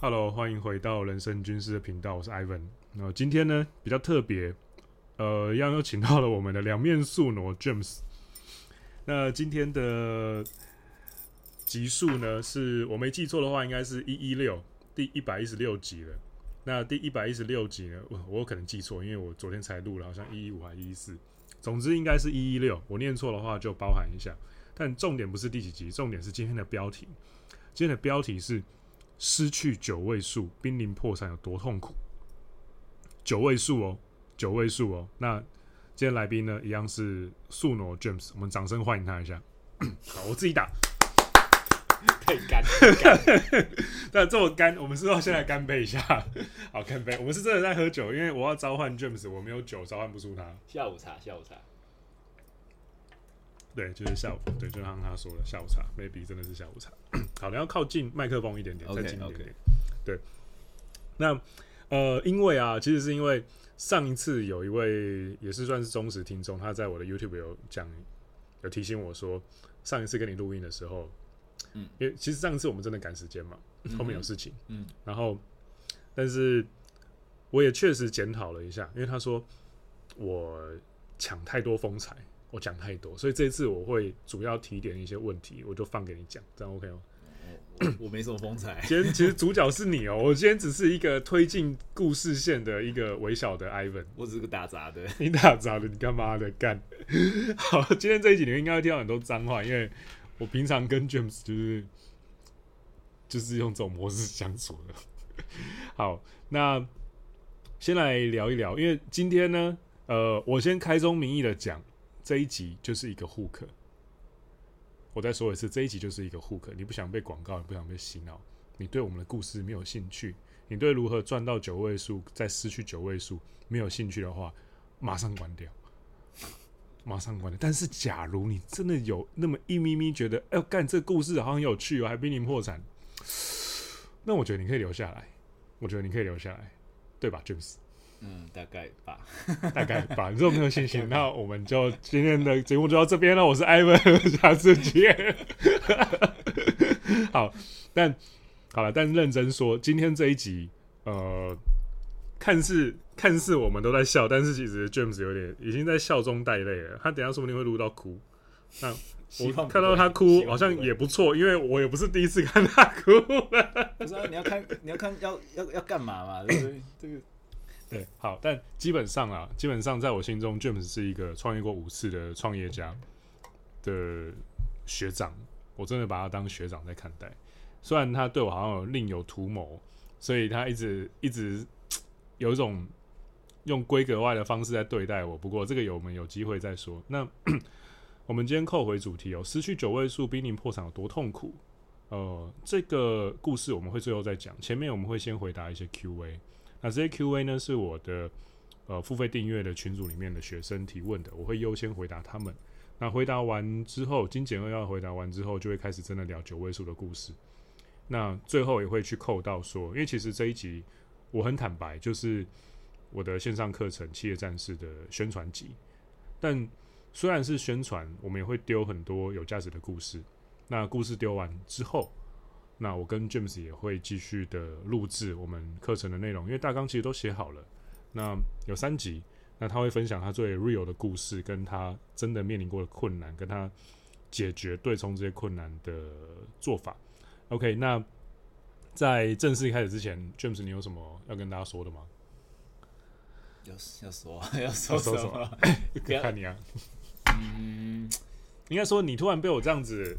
Hello，欢迎回到人生军事的频道，我是 Ivan。那今天呢比较特别，呃，一样又请到了我们的两面宿儺 James。那今天的集数呢，是我没记错的话，应该是一一六第一百一十六集了。那第一百一十六集呢，我我可能记错，因为我昨天才录了，好像一一五还一一四，总之应该是一一六。我念错的话就包含一下。但重点不是第几集，重点是今天的标题。今天的标题是。失去九位数，濒临破产有多痛苦？九位数哦，九位数哦。那今天来宾呢，一样是素挪 James，我们掌声欢迎他一下。好，我自己打，太干，干但这么干，我们是要先来干杯一下。好，干杯。我们是真的在喝酒，因为我要召唤 James，我没有酒召唤不出他。下午茶，下午茶。对，就是下午，对，就像他说的，下午茶，maybe 真的是下午茶。好，你要靠近麦克风一点点，okay, 再近一点点。Okay. 对，那呃，因为啊，其实是因为上一次有一位也是算是忠实听众，他在我的 YouTube 有讲，有提醒我说，上一次跟你录音的时候，嗯，因为其实上一次我们真的赶时间嘛，后面有事情，嗯，嗯，然后，但是我也确实检讨了一下，因为他说我抢太多风采。我讲太多，所以这次我会主要提点一些问题，我就放给你讲，这样 OK 吗？我，我没什么风采。今天其实主角是你哦，我今天只是一个推进故事线的一个微小的 Ivan，我只是个打杂的。你打杂的，你干嘛的干？好，今天这一集你们应该会听到很多脏话，因为我平常跟 James 就是就是用这种模式相处的。好，那先来聊一聊，因为今天呢，呃，我先开宗明义的讲。这一集就是一个 hook，我再说一次，这一集就是一个 hook。你不想被广告，你不想被洗脑，你对我们的故事没有兴趣，你对如何赚到九位数再失去九位数没有兴趣的话，马上关掉，马上关掉。但是，假如你真的有那么一咪咪觉得，哎呦，干这故事好像有趣哦，还濒临破产，那我觉得你可以留下来，我觉得你可以留下来，对吧，James？嗯，大概吧，大概吧。你这么没有信心，那我们就今天的节目就到这边了。我是 Ivan，下次见。好，但好了，但认真说，今天这一集，呃，看似看似我们都在笑，但是其实 James 有点已经在笑中带泪了。他等下说不定会录到哭。那我看到他哭，好像也不错，因为我也不是第一次看他哭。不是啊，你要看，你要看，要要要干嘛嘛？对不对？这个。对，好，但基本上啊，基本上在我心中，James 是一个创业过五次的创业家的学长，我真的把他当学长在看待。虽然他对我好像另有图谋，所以他一直一直有一种用规格外的方式在对待我。不过这个有我们有机会再说。那 我们今天扣回主题哦，失去九位数濒临破产有多痛苦？呃，这个故事我们会最后再讲。前面我们会先回答一些 Q&A。那这些 Q&A 呢，是我的呃付费订阅的群组里面的学生提问的，我会优先回答他们。那回答完之后，精简扼要回答完之后，就会开始真的聊九位数的故事。那最后也会去扣到说，因为其实这一集我很坦白，就是我的线上课程《企业战士》的宣传集。但虽然是宣传，我们也会丢很多有价值的故事。那故事丢完之后，那我跟 James 也会继续的录制我们课程的内容，因为大纲其实都写好了。那有三集，那他会分享他最 real 的故事，跟他真的面临过的困难，跟他解决对冲这些困难的做法。OK，那在正式开始之前，James 你有什么要跟大家说的吗？要 要说要说什么？什么 看你啊。嗯，应该说你突然被我这样子。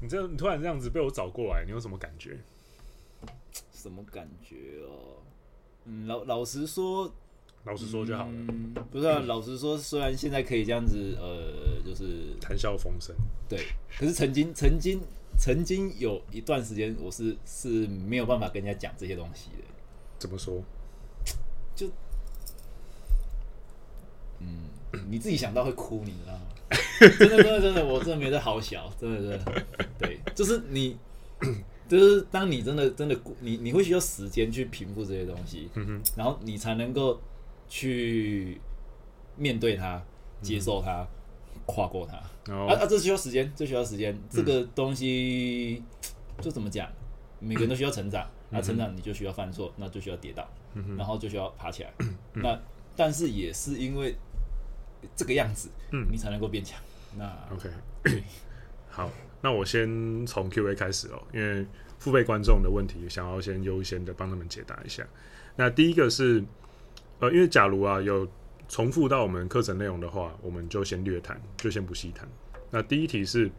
你这你突然这样子被我找过来，你有什么感觉？什么感觉哦？嗯，老老实说，老实说就好了。嗯、不是、啊，老实说，虽然现在可以这样子，呃，就是谈笑风生，对。可是曾经，曾经，曾经有一段时间，我是是没有办法跟人家讲这些东西的。怎么说？就，嗯，你自己想到会哭，你知道吗？真的真的真的，我真的没得好小，真的真的，对，就是你，就是当你真的真的，你你会需要时间去平复这些东西，然后你才能够去面对它、接受它、跨过它。啊啊，这需要时间，这需要时间。这个东西就怎么讲？每个人都需要成长，那、嗯、成长你就需要犯错，那就需要跌倒，嗯、然后就需要爬起来。嗯、那但是也是因为这个样子，嗯，你才能够变强。那 OK，好，那我先从 Q&A 开始哦，因为付费观众的问题，想要先优先的帮他们解答一下。那第一个是，呃，因为假如啊有重复到我们课程内容的话，我们就先略谈，就先不细谈。那第一题是，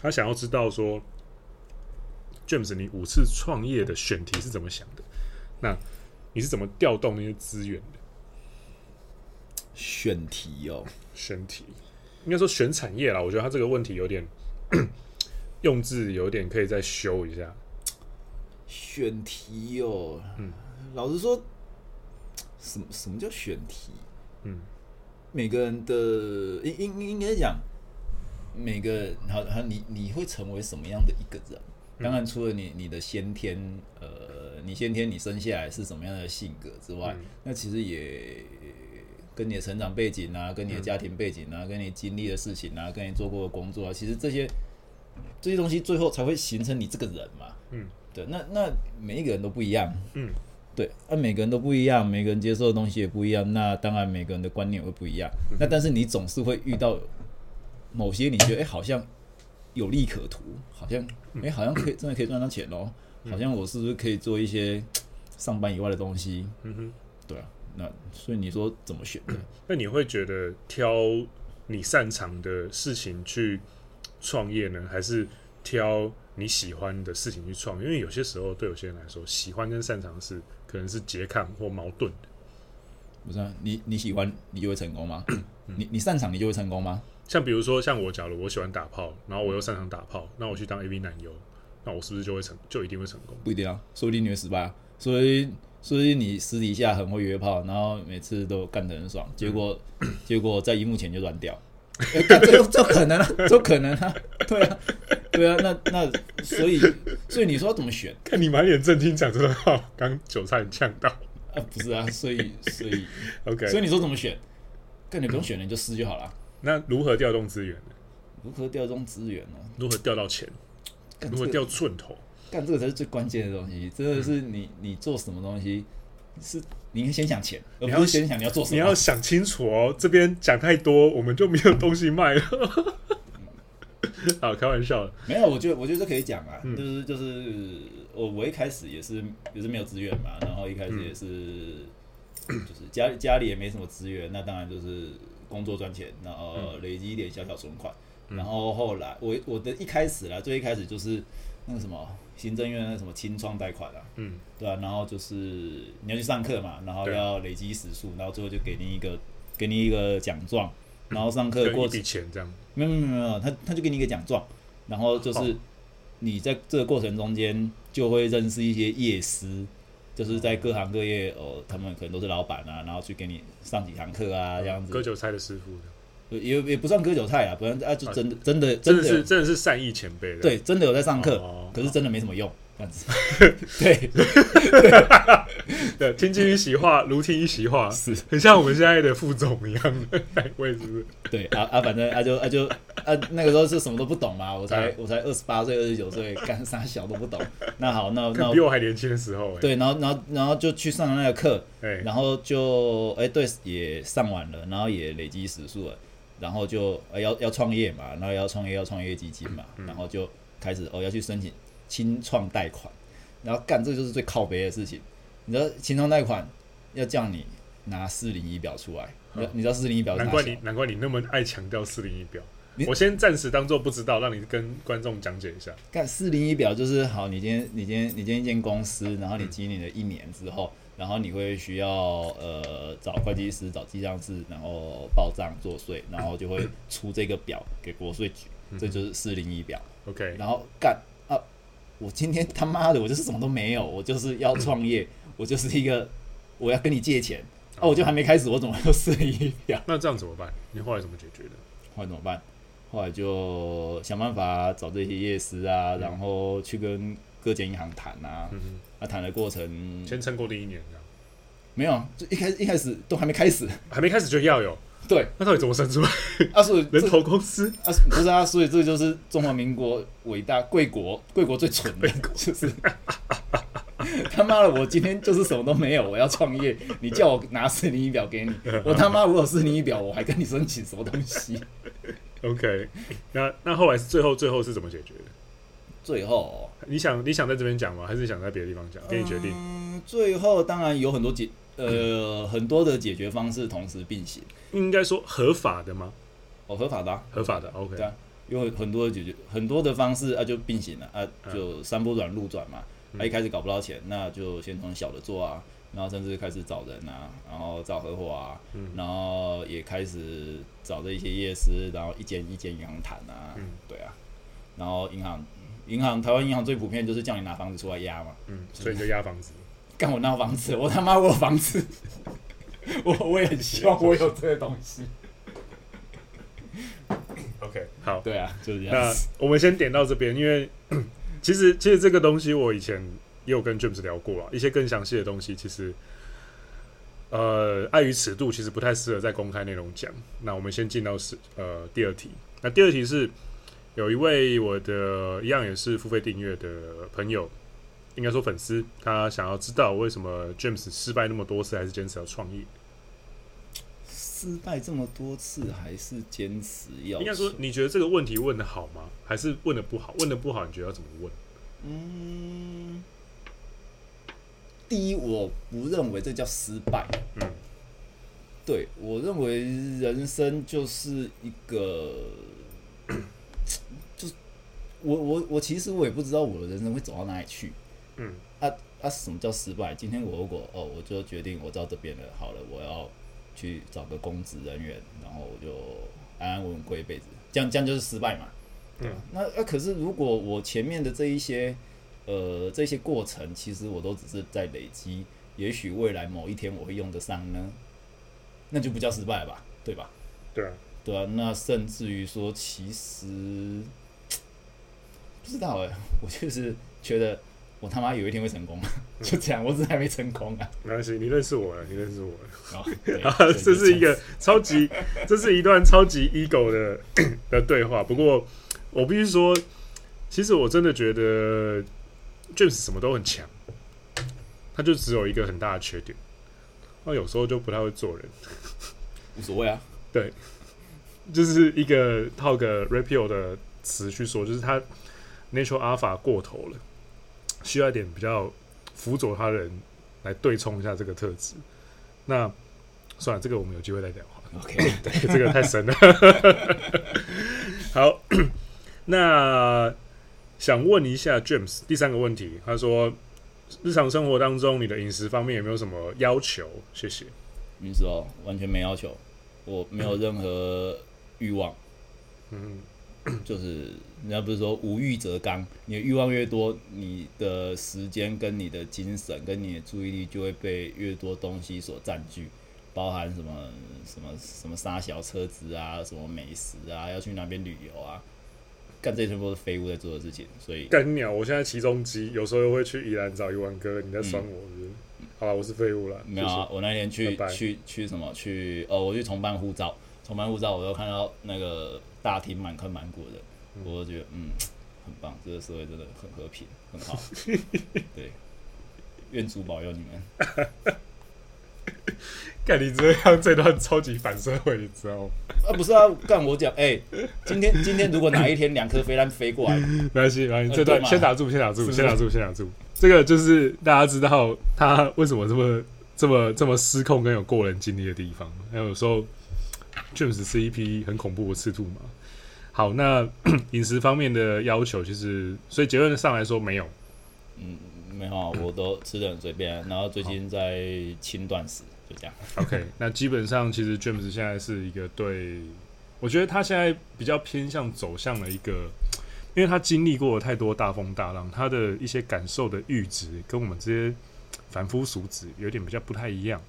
他想要知道说，James，你五次创业的选题是怎么想的？那你是怎么调动那些资源的？选题哦，选题应该说选产业啦。我觉得他这个问题有点 用字有点可以再修一下。选题哦，嗯，老实说，什么什么叫选题？嗯，每个人的应应应该讲。每个人，好，好，你你会成为什么样的一个人？当然，除了你你的先天，呃，你先天你生下来是什么样的性格之外，嗯、那其实也跟你的成长背景啊，跟你的家庭背景啊，嗯、跟你经历的事情啊，跟你做过的工作啊，其实这些这些东西最后才会形成你这个人嘛。嗯，对，那那每一个人都不一样。嗯，对，那、啊、每个人都不一样，每个人接受的东西也不一样，那当然每个人的观念会不一样。嗯、那但是你总是会遇到。某些你觉得哎、欸，好像有利可图，好像哎、欸，好像可以真的可以赚到钱哦，嗯、好像我是不是可以做一些上班以外的东西？嗯哼，那所以你说怎么选的？那你会觉得挑你擅长的事情去创业呢，还是挑你喜欢的事情去创业？因为有些时候对有些人来说，喜欢跟擅长的事可能是拮抗或矛盾的。不是啊，你你喜欢你就会成功吗？你你擅长你就会成功吗？像比如说，像我，假如我喜欢打炮，然后我又擅长打炮，那我去当 AV 男优，那我是不是就会成，就一定会成功？不一定啊，说不定你会失败啊。所以，所以你私底下很会约炮，然后每次都干得很爽，结果，嗯、结果在荧幕前就软掉，欸、这这可能啊，这可能啊，对啊，对啊，那那所以，所以你说要怎么选？看你满脸震惊讲这个话，刚韭菜呛到啊，不是啊，所以，所以，OK，所以你说怎么选？看你不用选了，你就撕就好了。那如何调动资源呢？如何调动资源呢？如何调到钱？如何调寸头？干这个才是最关键的东西。真的是你，你做什么东西是？你先想钱，而不是先想你要做什么。你要想清楚哦。这边讲太多，我们就没有东西卖了。好，开玩笑的。没有，我觉得我觉得这可以讲啊。就是就是我我一开始也是也是没有资源嘛，然后一开始也是就是家家里也没什么资源，那当然就是。工作赚钱，然后累积一点小小存款，嗯、然后后来我我的一开始啦，最一开始就是那个什么行政院那什么清创贷款啊，嗯，对啊，然后就是你要去上课嘛，然后要累积时数，然后最后就给你一个给你一个奖状，然后上课过程，一笔钱这样，没有没有没有，他他就给你一个奖状，然后就是你在这个过程中间就会认识一些业师。就是在各行各业哦，他们可能都是老板啊，然后去给你上几堂课啊，这样子。割韭菜的师傅的，也也不算割韭菜啊，不然啊，就真的真的真的是真的是善意前辈的，对，真的有在上课，可是真的没什么用，这样子。对，对，听君一席话，如听一席话，是很像我们现在的副总一样的位置。对啊啊，反正啊就啊就啊那个时候是什么都不懂嘛，我才我才二十八岁、二十九岁，干啥小都不懂。那好，那那比我还年轻的时候，对，然后然后然后就去上了那个课，然后就哎对，也上完了，然后也累积时数了，然后就呃要要创业嘛，然后要创业要创业基金嘛，然后就开始哦要去申请清创贷款，然后干这个就是最靠北的事情，你知道清创贷款要叫你拿四零一表出来。你知道四零一表？难怪你难怪你那么爱强调四零一表。我先暂时当做不知道，让你跟观众讲解一下。干四零一表就是好，你今天你今天你今天一间公司，然后你经营了一年之后，然后你会需要呃找会计师、找记账师，然后报账作税，然后就会出这个表给国税局，这就是四零一表。OK，然后干啊，我今天他妈的我就是什么都没有，我就是要创业，我就是一个我要跟你借钱。哦，我就还没开始，我怎么又四零一表？那这样怎么办？你后来怎么解决的？后来怎么办？后来就想办法找这些业师啊，嗯、然后去跟各间银行谈啊。嗯、哼啊，谈的过程先撑过第一年，这样没有，就一开始一开始都还没开始，还没开始就要有，对，那到底怎么生出来？啊，所以 人头公司啊，不是啊，所以这就是中华民国伟大贵国，贵国最蠢的，就是他妈的，我今天就是什么都没有，我要创业，你叫我拿四零一表给你，我他妈如果四零一表，我还跟你申请什么东西？OK，那那后来是最后最后是怎么解决的？最后，你想你想在这边讲吗？还是想在别的地方讲？给你决定。嗯，最后当然有很多解。呃，很多的解决方式同时并行，应该说合法的吗？哦，合法的、啊，合法的，OK。对啊，有很多的解决很多的方式啊，就并行了啊，就山不转路转嘛。他、嗯啊、一开始搞不到钱，那就先从小的做啊，然后甚至开始找人啊，然后找合伙啊，嗯、然后也开始找这一些业师，然后一间一间银行谈啊，嗯、对啊，然后银行银行台湾银行最普遍就是叫你拿房子出来押嘛，嗯，所以你就押房子。干我那房子，我他妈我有房子，我我也很希望 我有这个东西。OK，好，对啊，就是这样。那我们先点到这边，因为 其实其实这个东西我以前也有跟 James 聊过啊，一些更详细的东西，其实呃碍于尺度，其实不太适合在公开内容讲。那我们先进到是呃第二题，那第二题是有一位我的一样也是付费订阅的朋友。应该说，粉丝他想要知道为什么 James 失败那么多次，还是坚持要创业？失败这么多次，还是坚持要？应该说，你觉得这个问题问的好吗？还是问的不好？问的不好，你觉得要怎么问？嗯，第一，我不认为这叫失败。嗯，对，我认为人生就是一个。就我我我其实我也不知道我的人生会走到哪里去。嗯，啊啊，什么叫失败？今天我如果哦，我就决定我到这边了，好了，我要去找个公职人员，然后我就安安稳稳过一辈子，这样这样就是失败嘛？嗯，那那、啊、可是如果我前面的这一些呃这些过程，其实我都只是在累积，也许未来某一天我会用得上呢，那就不叫失败吧？对吧？对啊，对啊，那甚至于说，其实不知道哎、欸，我就是觉得。我他妈有一天会成功，就这样，我只是还没成功啊。没关系，你认识我了，你认识我了。好，这是一个超级，这是一段超级 ego 的 的对话。不过我必须说，其实我真的觉得 James 什么都很强，他就只有一个很大的缺点，他有时候就不太会做人。无所谓啊，对，就是一个套个 rapio 的词去说，就是他 natural alpha 过头了。需要一点比较辅佐他人来对冲一下这个特质。那算了，这个我们有机会再聊。OK，对，这个太深了。好，那想问一下 James 第三个问题，他说日常生活当中你的饮食方面有没有什么要求？谢谢。饮食哦，完全没要求，我没有任何欲望。嗯。就是人家不是说无欲则刚，你的欲望越多，你的时间跟你的精神跟你的注意力就会被越多东西所占据，包含什么什么什么杀小车子啊，什么美食啊，要去那边旅游啊，干这些全部都是废物在做的事情。所以干鸟，我现在骑重机，有时候又会去宜兰找一万哥，你在酸我是不是？嗯、好了，我是废物了。没有我那天去去去什么去哦，我去重办护照，重办护照，我又看到那个。大厅满坑满谷的，我就觉得嗯，很棒，这个社会真的很和平，很好。对，愿主保佑你们。干你这样这段超级反社会，你知道吗？啊，不是啊，干我讲，哎、欸，今天今天如果哪一天两颗飞弹飞过来，没关系，没关系，这段先打住，先打住，先打住，先打住。这个就是大家知道他为什么这么这么这么失控跟有过人经历的地方，还有有时候。确实是一匹很恐怖的赤兔马。好，那 饮食方面的要求，其实所以结论上来说没有。嗯，没有，我都吃的很随便。然后最近在轻断食，就这样。OK，那基本上其实 James 现在是一个对，我觉得他现在比较偏向走向了一个，因为他经历过了太多大风大浪，他的一些感受的阈值跟我们这些凡夫俗子有点比较不太一样。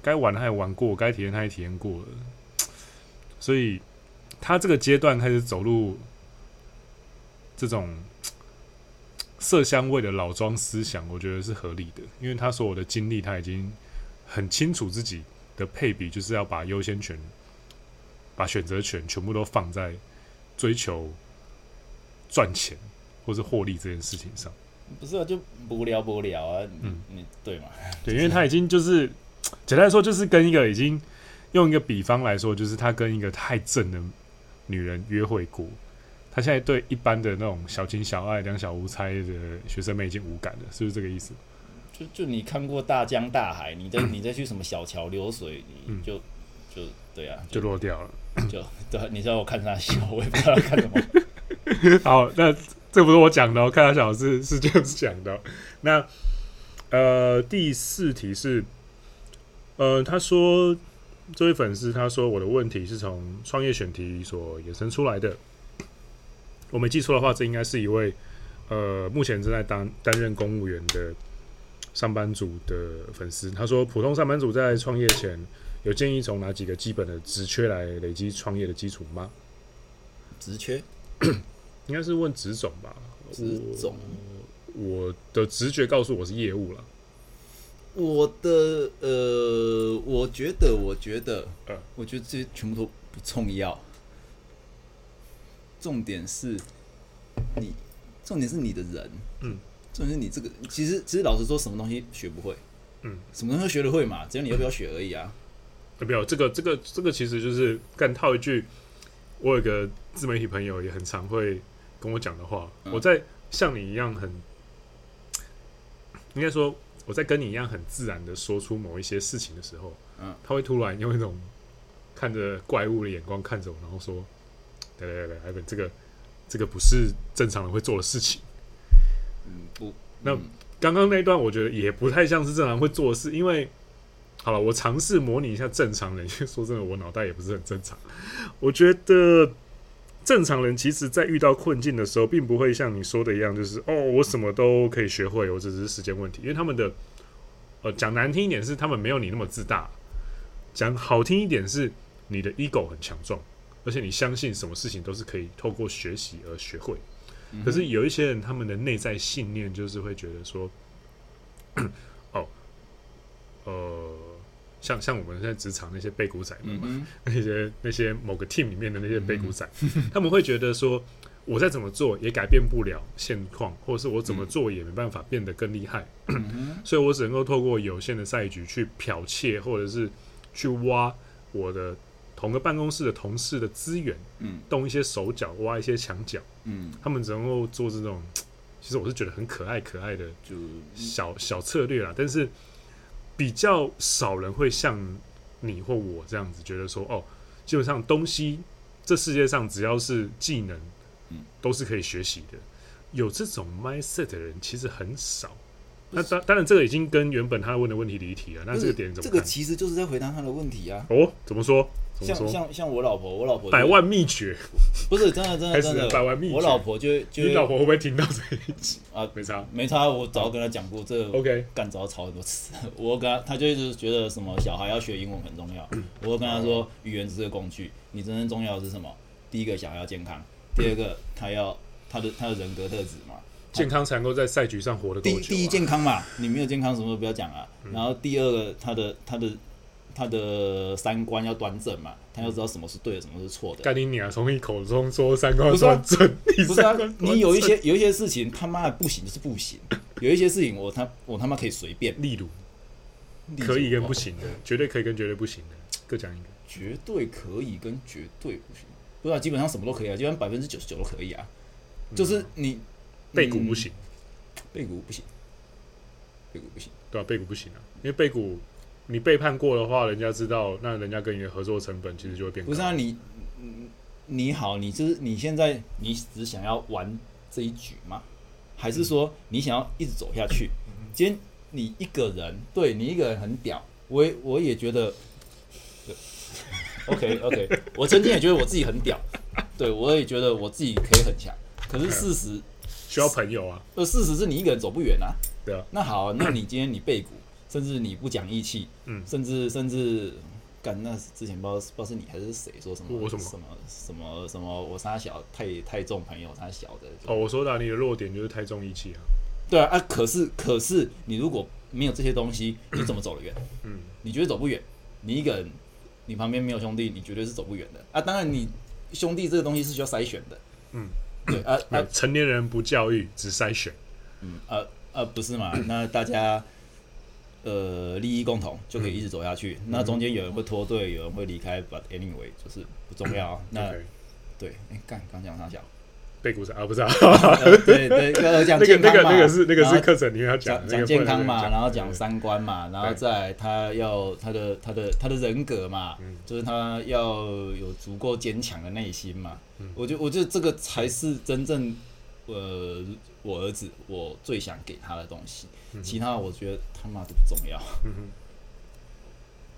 该玩他也玩过，该体验他也体验过了。所以，他这个阶段开始走入这种色香味的老庄思想，我觉得是合理的。因为他所有的经历，他已经很清楚自己的配比，就是要把优先权把选择权全部都放在追求赚钱或是获利这件事情上。不是啊，就无聊无聊啊。嗯，你对嘛？对，因为他已经就是简单来说，就是跟一个已经用一个比方来说，就是他跟一个太正的女人约会过。他现在对一般的那种小情小爱、两小无猜的学生妹已经无感了，是不是这个意思？就就你看过大江大海，你再你再去什么小桥流水，你就、嗯、就对啊，就，就落掉了。就对，你知道我看他笑，我也不知道他看什么。好，那这不是我讲的哦，看他笑是是这样子讲的。那呃，第四题是，呃，他说这位粉丝他说我的问题是从创业选题所衍生出来的。我没记错的话，这应该是一位呃，目前正在担担任公务员的上班族的粉丝。他说，普通上班族在创业前有建议从哪几个基本的职缺来累积创业的基础吗？职缺应该是问职种吧？职种，我的直觉告诉我是业务了。我的呃，我觉得，我觉得，呃，我觉得这些全部都不重要。重点是你，重点是你的人，嗯，重点是你这个，其实其实老实说，什么东西学不会，嗯，什么东西学得会嘛？只要你要不要学而已啊。没有这个这个这个，其实就是干套一句，我有个自媒体朋友也很常会跟我讲的话，嗯、我在像你一样很，应该说我在跟你一样很自然的说出某一些事情的时候，嗯，他会突然用一种看着怪物的眼光看着我，然后说。对对对，艾文，这个这个不是正常人会做的事情。嗯，不，那刚刚那一段我觉得也不太像是正常人会做的事，因为好了，我尝试模拟一下正常人。说真的，我脑袋也不是很正常。我觉得正常人其实在遇到困境的时候，并不会像你说的一样，就是哦，我什么都可以学会，我只是时间问题。因为他们的呃，讲难听一点是他们没有你那么自大，讲好听一点是你的 ego 很强壮。而且你相信什么事情都是可以透过学习而学会，可是有一些人他们的内在信念就是会觉得说，哦，呃，像像我们现在职场那些背骨仔们嘛，那些那些某个 team 里面的那些背骨仔，他们会觉得说，我再怎么做也改变不了现况，或者是我怎么做也没办法变得更厉害，所以我只能够透过有限的赛局去剽窃，或者是去挖我的。同个办公室的同事的资源，嗯，动一些手脚，挖一些墙角，嗯，他们只能够做这种，其实我是觉得很可爱可爱的，就小小策略啦。但是比较少人会像你或我这样子觉得说，哦，基本上东西这世界上只要是技能，嗯，都是可以学习的。有这种 mindset 的人其实很少。那当当然，这个已经跟原本他问的问题离题了。那这个点怎么？这个其实就是在回答他的问题啊。哦，怎么说？像像像我老婆，我老婆百万秘诀 不是真的真的真的百万秘诀。我老婆就就你老婆会不会听到这一集啊？没差没差，我早跟她讲过这个。OK，干早吵很多次。我跟她，她就一直觉得什么小孩要学英文很重要。我跟她说，语言只是个工具，你真正重要的是什么？第一个小孩要健康，第二个他要他的他的人格特质嘛，健康才能够在赛局上活得够久。第一健康嘛，你没有健康什么都不要讲啊。然后第二个他的他的。他的三观要端正嘛，他要知道什么是对的，什么是错的。干你娘！从你口中说三观端正，不是啊？你有一些有一些事情他妈的不行就是不行，有一些事情我他我他妈可以随便。例如，可以跟不行的，绝对可以跟绝对不行的，各讲一个。绝对可以跟绝对不行，不是啊？基本上什么都可以啊，基本上百分之九十九都可以啊。就是你背骨不行，背骨不行，背骨不行，对啊，背骨不行啊，因为背骨。你背叛过的话，人家知道，那人家跟你的合作成本其实就会变高。不是啊，你，你好，你就是你现在你只想要玩这一局吗？还是说你想要一直走下去？今天你一个人，对你一个人很屌，我也我也觉得，OK OK，我曾经也觉得我自己很屌，对我也觉得我自己可以很强。可是事实需要朋友啊，呃，事实是你一个人走不远啊。对啊，那好，那你今天你背骨。甚至你不讲义气，嗯，甚至甚至干那之前不知道不知道是你还是谁说什么什么什么什么什么我杀小太太重朋友他小的哦，我说的你的弱点就是太重义气啊，对啊啊，可是可是你如果没有这些东西，你怎么走得远？嗯，你觉得走不远？你一个人，你你旁边没有兄弟，你绝对是走不远的啊。当然，你兄弟这个东西是需要筛选的。嗯，对啊啊，成年人不教育，只筛选。嗯啊啊，不是嘛？那大家呃利益共同，就可以一直走下去。嗯、那中间有人会脱队，有人会离开，but anyway 就是不重要。那 Okay. 对，哎、欸，干刚讲啥讲？背骨上啊，不是啊，对对，讲那个那个那个是那个是课程里面要讲讲健康嘛，然后讲三观嘛，然后再他要他的他的他的人格嘛，就是他要有足够坚强的内心嘛。嗯我觉得我觉得这个才是真正呃我儿子我最想给他的东西，其他我觉得他妈都不重要。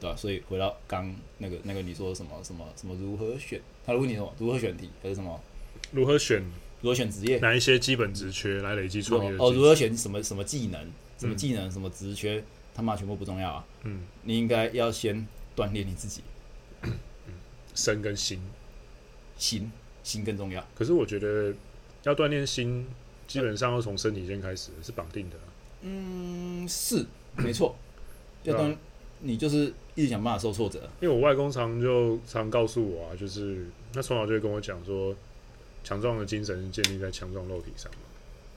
对吧？所以回到刚那个那个你说什么什么什么如何选？他问你什么如何选题还是什么？如何选？如何选职业？哪一些基本职缺来累积创业？哦，如何选什么什么技能？什么技能？什么职缺？嗯、他妈全部不重要啊！嗯，你应该要先锻炼你自己，身跟心，心心更重要。可是我觉得要锻炼心，基本上要从身体先开始，是绑定的。嗯，是 没错。要当你就是一直想办法受挫折。因为我外公常就常告诉我啊，就是他从小就会跟我讲说。强壮的精神是建立在强壮肉体上嘛？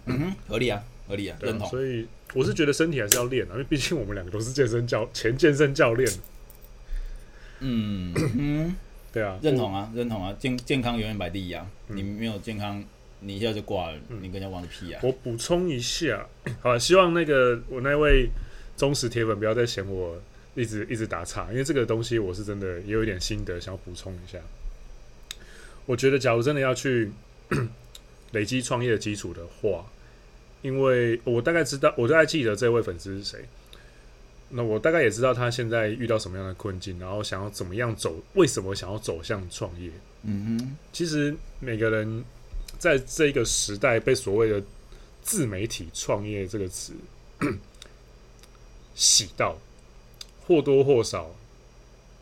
嗯哼，合理啊，合理啊，认同。所以我是觉得身体还是要练啊，因为毕竟我们两个都是健身教 前健身教练。嗯嗯，对啊，认同啊，认同啊，健健康永远摆第一啊！你没有健康，你一下就挂了，你跟人家玩个屁啊！我补充一下，好，希望那个我那位忠实铁粉不要再嫌我一直一直打岔，因为这个东西我是真的也有一点心得，想要补充一下。我觉得，假如真的要去 累积创业的基础的话，因为我大概知道，我大概记得这位粉丝是谁，那我大概也知道他现在遇到什么样的困境，然后想要怎么样走，为什么想要走向创业？嗯哼，其实每个人在这个时代被所谓的自媒体创业这个词 洗到，或多或少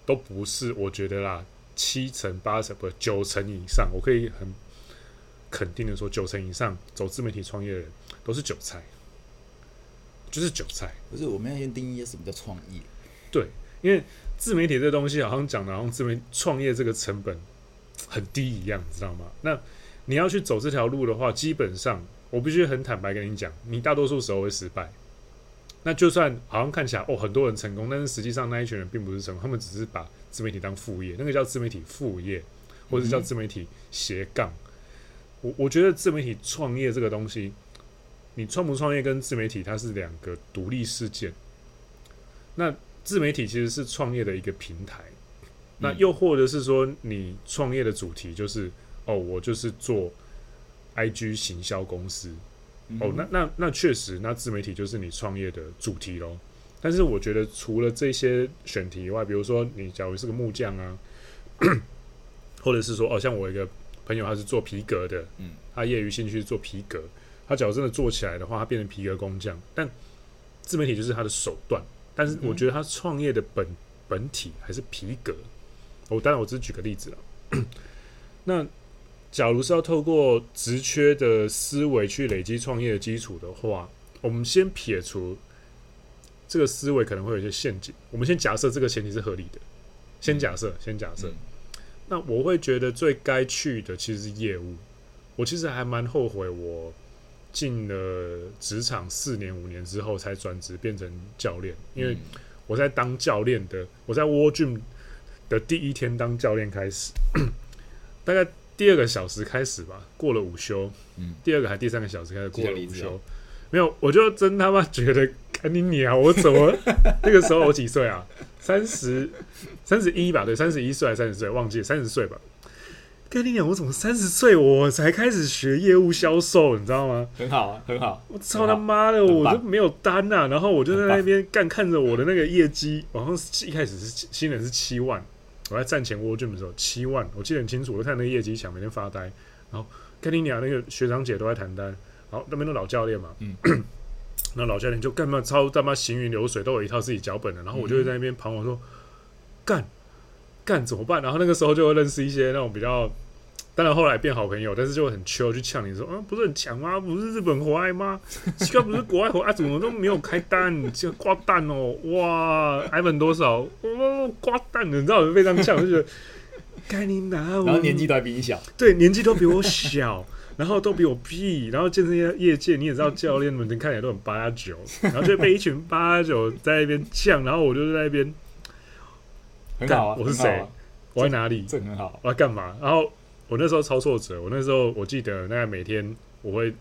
都不是，我觉得啦。七成、八成不九成以上，我可以很肯定的说，九成以上走自媒体创业的人都是韭菜，就是韭菜。不是，我们要先定义什么叫创业？对，因为自媒体这东西好像讲的，好像自媒体创业这个成本很低一样，知道吗？那你要去走这条路的话，基本上我必须很坦白跟你讲，你大多数时候会失败。那就算好像看起来哦，很多人成功，但是实际上那一群人并不是成功，他们只是把自媒体当副业，那个叫自媒体副业，或者叫自媒体斜杠。我我觉得自媒体创业这个东西，你创不创业跟自媒体它是两个独立事件。那自媒体其实是创业的一个平台，那又或者是说你创业的主题就是哦，我就是做 IG 行销公司。哦，那那那确实，那自媒体就是你创业的主题喽。但是我觉得，除了这些选题以外，比如说你假如是个木匠啊，或者是说，哦，像我一个朋友，他是做皮革的，嗯，他业余兴趣是做皮革，他假如真的做起来的话，他变成皮革工匠。但自媒体就是他的手段，但是我觉得他创业的本本体还是皮革。哦，当然我只是举个例子了。那假如是要透过职缺的思维去累积创业的基础的话，我们先撇除。这个思维可能会有一些陷阱。我们先假设这个前提是合理的，先假设，先假设。那我会觉得最该去的其实是业务。我其实还蛮后悔，我进了职场四年五年之后才转职变成教练，因为我在当教练的，我在 Gym 的第一天当教练开始，大概第二个小时开始吧，过了午休，第二个还第三个小时开始过了午休，没有，我就真他妈觉得。哎，你你啊，我怎么 那个时候我几岁啊？三十三十一吧，对，三十一岁还是三十岁？忘记三十岁吧。跟你讲，我怎么三十岁我才开始学业务销售？你知道吗？很好啊，很好。我操他妈的，我就没有单呐、啊。然后我就在那边干，看着我的那个业绩，好像一开始是新人是七万，我在战前 World Gym 的时候七万，我记得很清楚。我看那个业绩，墙每天发呆。然后跟你俩，那个学长姐都在谈单，好，那边都老教练嘛，嗯。那老教练就干嘛超他妈行云流水，都有一套自己脚本的。然后我就会在那边旁我说干干怎么办？然后那个时候就会认识一些那种比较当然后来变好朋友，但是就很 chill 去呛你说，啊，不是很强吗？不是日本火爱吗？奇怪，不是国外火爱，怎么都没有开单？就挂蛋哦，哇，Ivan 多少？哦，挂单，你知道我非常呛，就觉得该你拿，然后年纪都还比你小，对，年纪都比我小，然后都比我屁，然后健身业业界你也知道，教练们看起来都很八九，然后就被一群八九在那边呛，然后我就在那边，很好啊，我是谁？我在哪里？这很好，我要干嘛？然后。我那时候超挫折，我那时候我记得，大概每天我会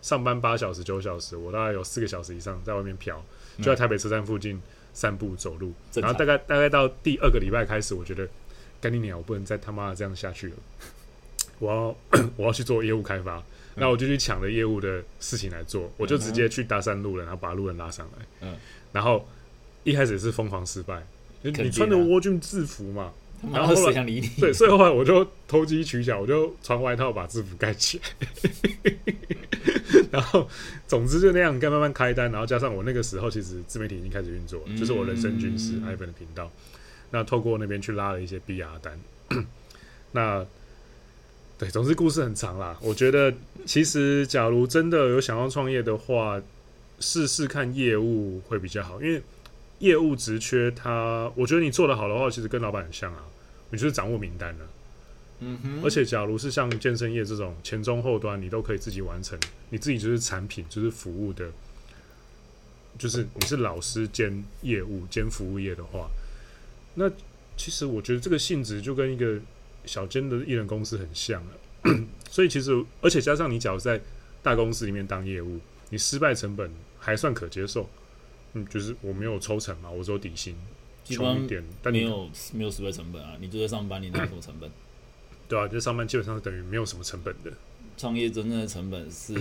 上班八小时、九小时，我大概有四个小时以上在外面飘，就在台北车站附近散步走路。然后大概大概到第二个礼拜开始，我觉得干你娘，我不能再他妈的这样下去了。我要 我要去做业务开发，那我就去抢了业务的事情来做，我就直接去搭讪路人，然后把路人拉上来。嗯，然后一开始是疯狂失败，你穿着 World Gym 制服嘛。然后后来，对，所以后来我就投机取巧，我就穿外套把制服盖起来。然后，总之就那样，该慢慢开单。然后加上我那个时候，其实自媒体已经开始运作了，就是我人生军师 Ivan 的频道。那透过那边去拉了一些 BR 单。那对，总之故事很长啦。我觉得，其实假如真的有想要创业的话，试试看业务会比较好，因为业务职缺，它我觉得你做的好的话，其实跟老板很像啊。你就是掌握名单了，嗯哼。而且，假如是像健身业这种前中后端，你都可以自己完成，你自己就是产品，就是服务的，就是你是老师兼业务兼服务业的话，那其实我觉得这个性质就跟一个小间的艺人公司很像了。所以，其实而且加上你假如在大公司里面当业务，你失败成本还算可接受。嗯，就是我没有抽成嘛，我只有底薪。穷一点，但你没有没有失败成本啊！你就在上班，你哪有什么成本？对啊，就上班基本上是等于没有什么成本的。创业真正的成本是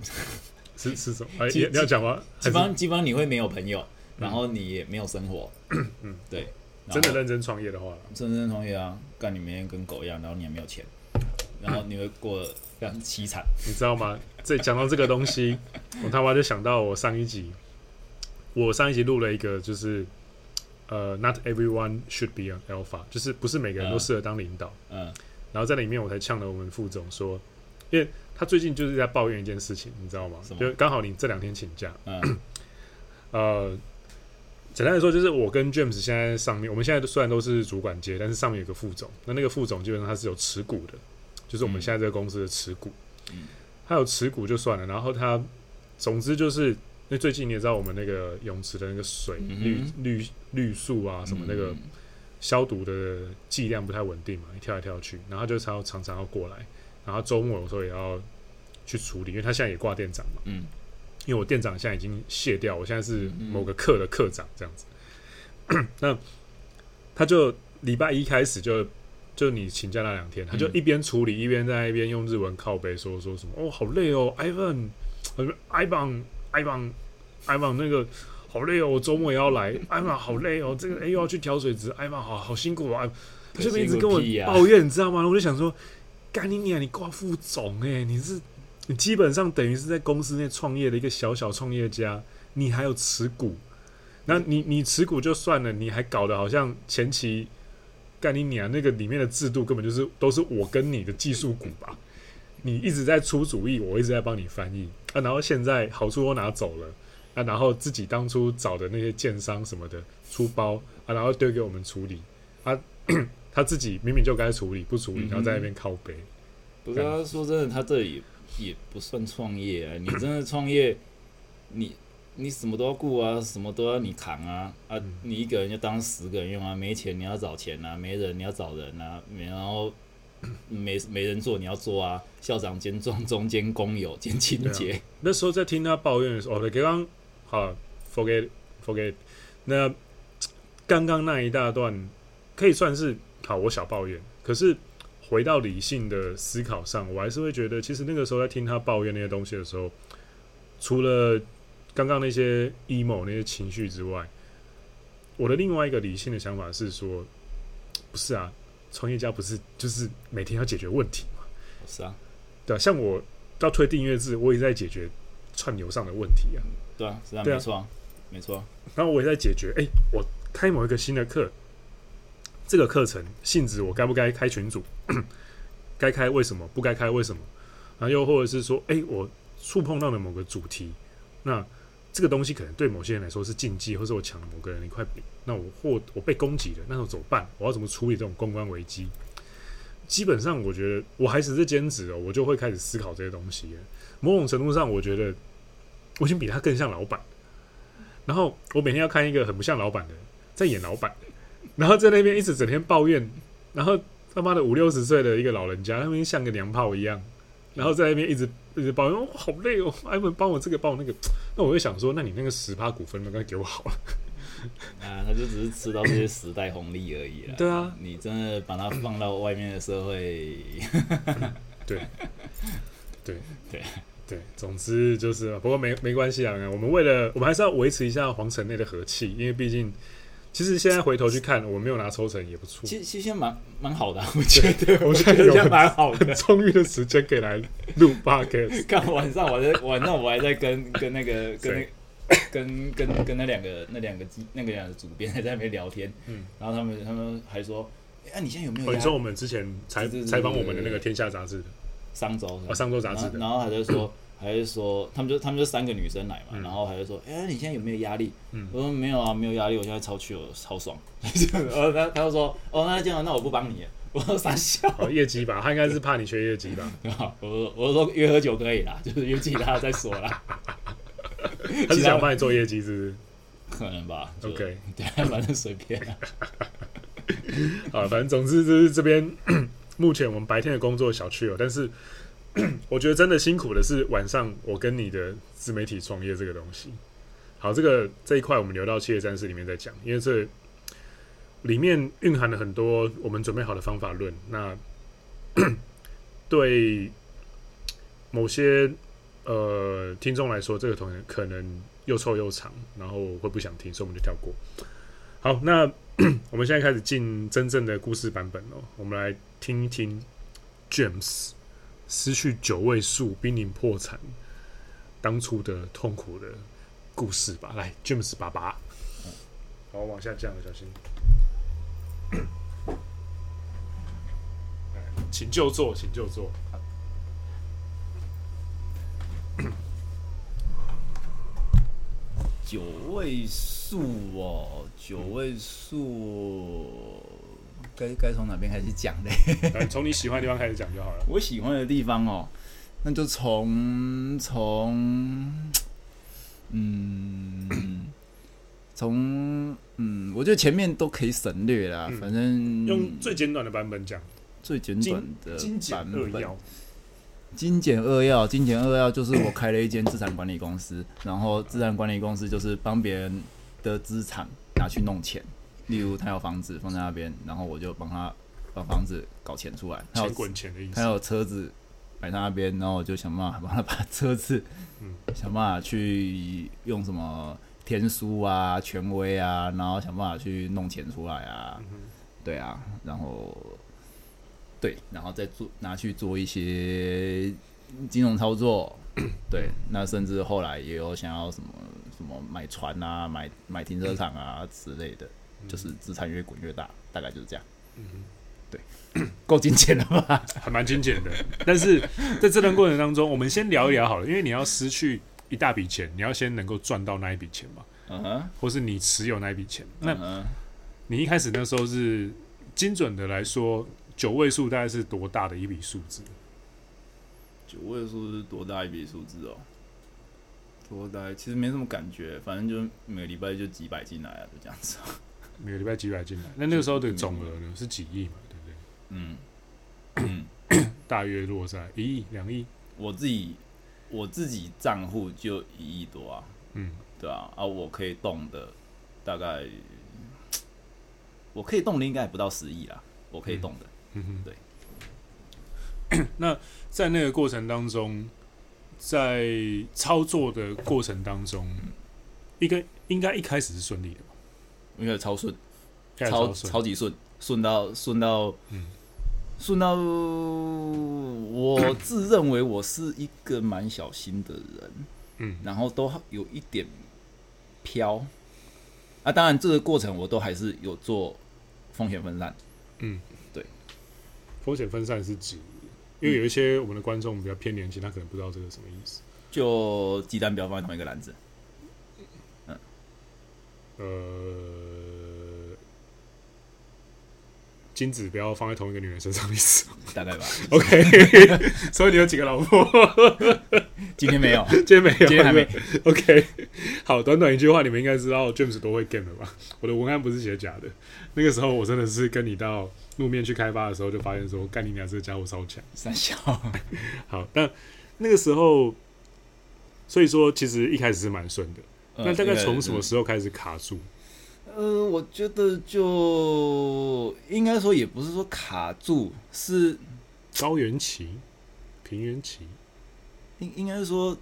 是是什么？哎，你要讲吗？基本上基本上你会没有朋友，然后你也没有生活。嗯，对。真的认真创业的话，真正创业啊，干你每天跟狗一样，然后你也没有钱，然后你会过得非常凄惨，你知道吗？这讲到这个东西，我他妈就想到我上一集，我上一集录了一个就是。呃，Not everyone should be an alpha，就是不是每个人都适合当领导。嗯，然后在里面我才呛了我们副总说，因为他最近就是在抱怨一件事情，你知道吗？就刚好你这两天请假。嗯。呃，简单来说，就是我跟 James 现在上面，我们现在虽然都是主管阶，但是上面有个副总，那那个副总基本上他是有持股的，就是我们现在这个公司的持股。嗯。他有持股就算了，然后他，总之就是。因为最近你也知道，我们那个泳池的那个水滤滤滤素啊，什么那个消毒的剂量不太稳定嘛，一跳来跳去，然后就常常常要过来，然后周末有时候也要去处理，因为他现在也挂店长嘛。嗯。因为我店长现在已经卸掉，我现在是某个课的课长这样子。嗯、那他就礼拜一开始就就你请假那两天，他就一边处理一边在一边用日文靠背说说什么哦好累哦，Ivan，Ivan。艾玛，艾玛那个好累哦，我周末也要来。艾玛好累哦，这个哎又要去调水池，艾玛好好辛苦啊。他这边一直跟我抱怨，你知道吗？我就想说，干你娘，你挂副总哎，你是你基本上等于是在公司内创业的一个小小创业家，你还有持股，那你你持股就算了，你还搞得好像前期干你娘那个里面的制度根本就是都是我跟你的技术股吧？你一直在出主意，我一直在帮你翻译。啊，然后现在好处都拿走了，啊，然后自己当初找的那些建商什么的出包啊，然后丢给我们处理，啊，他自己明明就该处理不处理，然后在那边靠背。不是，他说真的，他这也也不算创业啊。你真的创业，你你什么都要顾啊，什么都要你扛啊，啊，你一个人就当十个人用啊，没钱你要找钱啊，没人你要找人啊，然后。没没人做，你要做啊！校长兼中中兼工友兼清洁、那时候在听他抱怨的时候，哦，刚刚好，forget forget。那刚刚那一大段可以算是好，我小抱怨。可是回到理性的思考上，我还是会觉得，其实那个时候在听他抱怨那些东西的时候，除了刚刚那些 emo 那些情绪之外，我的另外一个理性的想法是说，不是啊。创业家不是就是每天要解决问题吗？是啊，对啊，像我要推订阅制，我也在解决串流上的问题啊。对啊，是啊，没错，没错。然后我也在解决，哎、欸，我开某一个新的课，这个课程性质我该不该开群组？该开为什么，不该开为什么，然后又或者是说，哎，我触碰到了某个主题，那这个东西可能对某些人来说是禁忌，或者我抢了某个人一块饼，那我或我被攻击了，那我怎么办？我要怎么处理这种公关危机？基本上，我觉得我还只是兼职哦，我就会开始思考这些东西。某种程度上，我觉得我已经比他更像老板。然后我每天要看一个很不像老板的在演老板，然后在那边一直整天抱怨，然后他妈的五六十岁的一个老人家，那边像个娘炮一样，然后在那边一直一直抱怨，哦，好累哦，艾文帮我这个帮我那个，那我就想说，那你那个十趴股份，那个给我好了。啊，他就只是吃到这些时代红利而已啦。对啊，你真的把它放到外面的社会，对，对 对对，总之就是，不过没没关系啊。我们为了，我们还是要维持一下皇城内的和气，因为毕竟，其实现在回头去看，我没有拿抽成也不错。其实其实蛮蛮好的，我觉得，我觉得有蛮好的，充裕的时间可以来录 podcast。刚晚上我在晚上我还在跟跟那个跟那。跟跟跟那两个那两个那个两个主编还在那边聊天，嗯，然后他们他们还说，哎、欸，你现在有没有？你说我们之前采采访我们的那个《天下杂志》的。商周啊，商周杂志的，然后他就说，还是说，他们就他们就三个女生来嘛，嗯、然后还是说，哎、欸，你现在有没有压力？嗯，我说没有啊，没有压力，我现在超去，哦超爽。然后他他就说，哦，那这样，那我不帮你。我说傻笑，哦，业绩吧，他应该是怕你缺业绩吧？我说我说约喝酒可以啦，就是约其他再说啦。他是想帮你做业绩，是不是？可能吧。OK，对，反正随便啊。啊，反正总之就是这边 目前我们白天的工作小区哦，但是 我觉得真的辛苦的是晚上我跟你的自媒体创业这个东西。好，这个这一块我们留到企业战士里面再讲，因为这里面蕴含了很多我们准备好的方法论。那 对某些。呃，听众来说，这个同学可能又臭又长，然后会不想听，所以我们就跳过。好，那 我们现在开始进真正的故事版本哦。我们来听一听 James 失去九位数、濒临破产当初的痛苦的故事吧。来，James 爸爸，好，往下降了，小心。请就坐，请就坐。九位数哦，九位数，该该从哪边开始讲呢？从你喜欢的地方开始讲就好了。我喜欢的地方哦，那就从从，嗯，从嗯，我觉得前面都可以省略啦，嗯、反正用最简短的版本讲，最简短的版本。精简扼要，精简扼要就是我开了一间资产管理公司，然后资产管理公司就是帮别人的资产拿去弄钱，例如他有房子放在那边，然后我就帮他把房子搞钱出来，钱滚钱的意思。他有车子摆在那边，然后我就想办法帮他把 车子，嗯，想办法去用什么天书啊、权威啊，然后想办法去弄钱出来啊，对啊，然后。对，然后再做拿去做一些金融操作，对，那甚至后来也有想要什么什么买船啊、买买停车场啊之类的，就是资产越滚越大，大概就是这样。嗯，对，够金钱了吧？还蛮金钱的。但是在这段过程当中，我们先聊一聊好了，因为你要失去一大笔钱，你要先能够赚到那一笔钱嘛。嗯哼，或是你持有那一笔钱，那你一开始那时候是精准的来说。九位数大概是多大的一笔数字？九位数是多大一笔数字哦？多大？其实没什么感觉，反正就每个礼拜就几百进来啊，就这样子。每个礼拜几百进来，那那个时候的总额呢是几亿嘛？对不对？嗯，嗯大约落在一亿、两亿。我自己我自己账户就一亿多啊。嗯，对啊，啊，我可以动的大概，我可以动的应该也不到十亿啦。我可以动的。嗯对。那在那个过程当中，在操作的过程当中，应该应该一开始是顺利的吧？应该超顺，超超级顺，顺到顺到，顺到我自认为我是一个蛮小心的人，嗯，然后都有一点飘。啊，当然这个过程我都还是有做风险分散，嗯。对风险分散是指因为有一些我们的观众比较偏年轻，他可能不知道这个什么意思。就鸡蛋不要放在同一个篮子。嗯，呃，精子不要放在同一个女人身上的意思，大概吧。OK，所以你有几个老婆？今天没有，今天没有，今天还没。OK，好，短短一句话，你们应该知道 James 多会 game 了吧？我的文案不是写假的。那个时候我真的是跟你到路面去开发的时候，就发现说，干你娘这个家伙超强。三小。好，但那个时候。所以说，其实一开始是蛮顺的。那、呃、大概从什么时候开始卡住？呃，我觉得就应该说也不是说卡住，是高原期、平原期。应应该是说，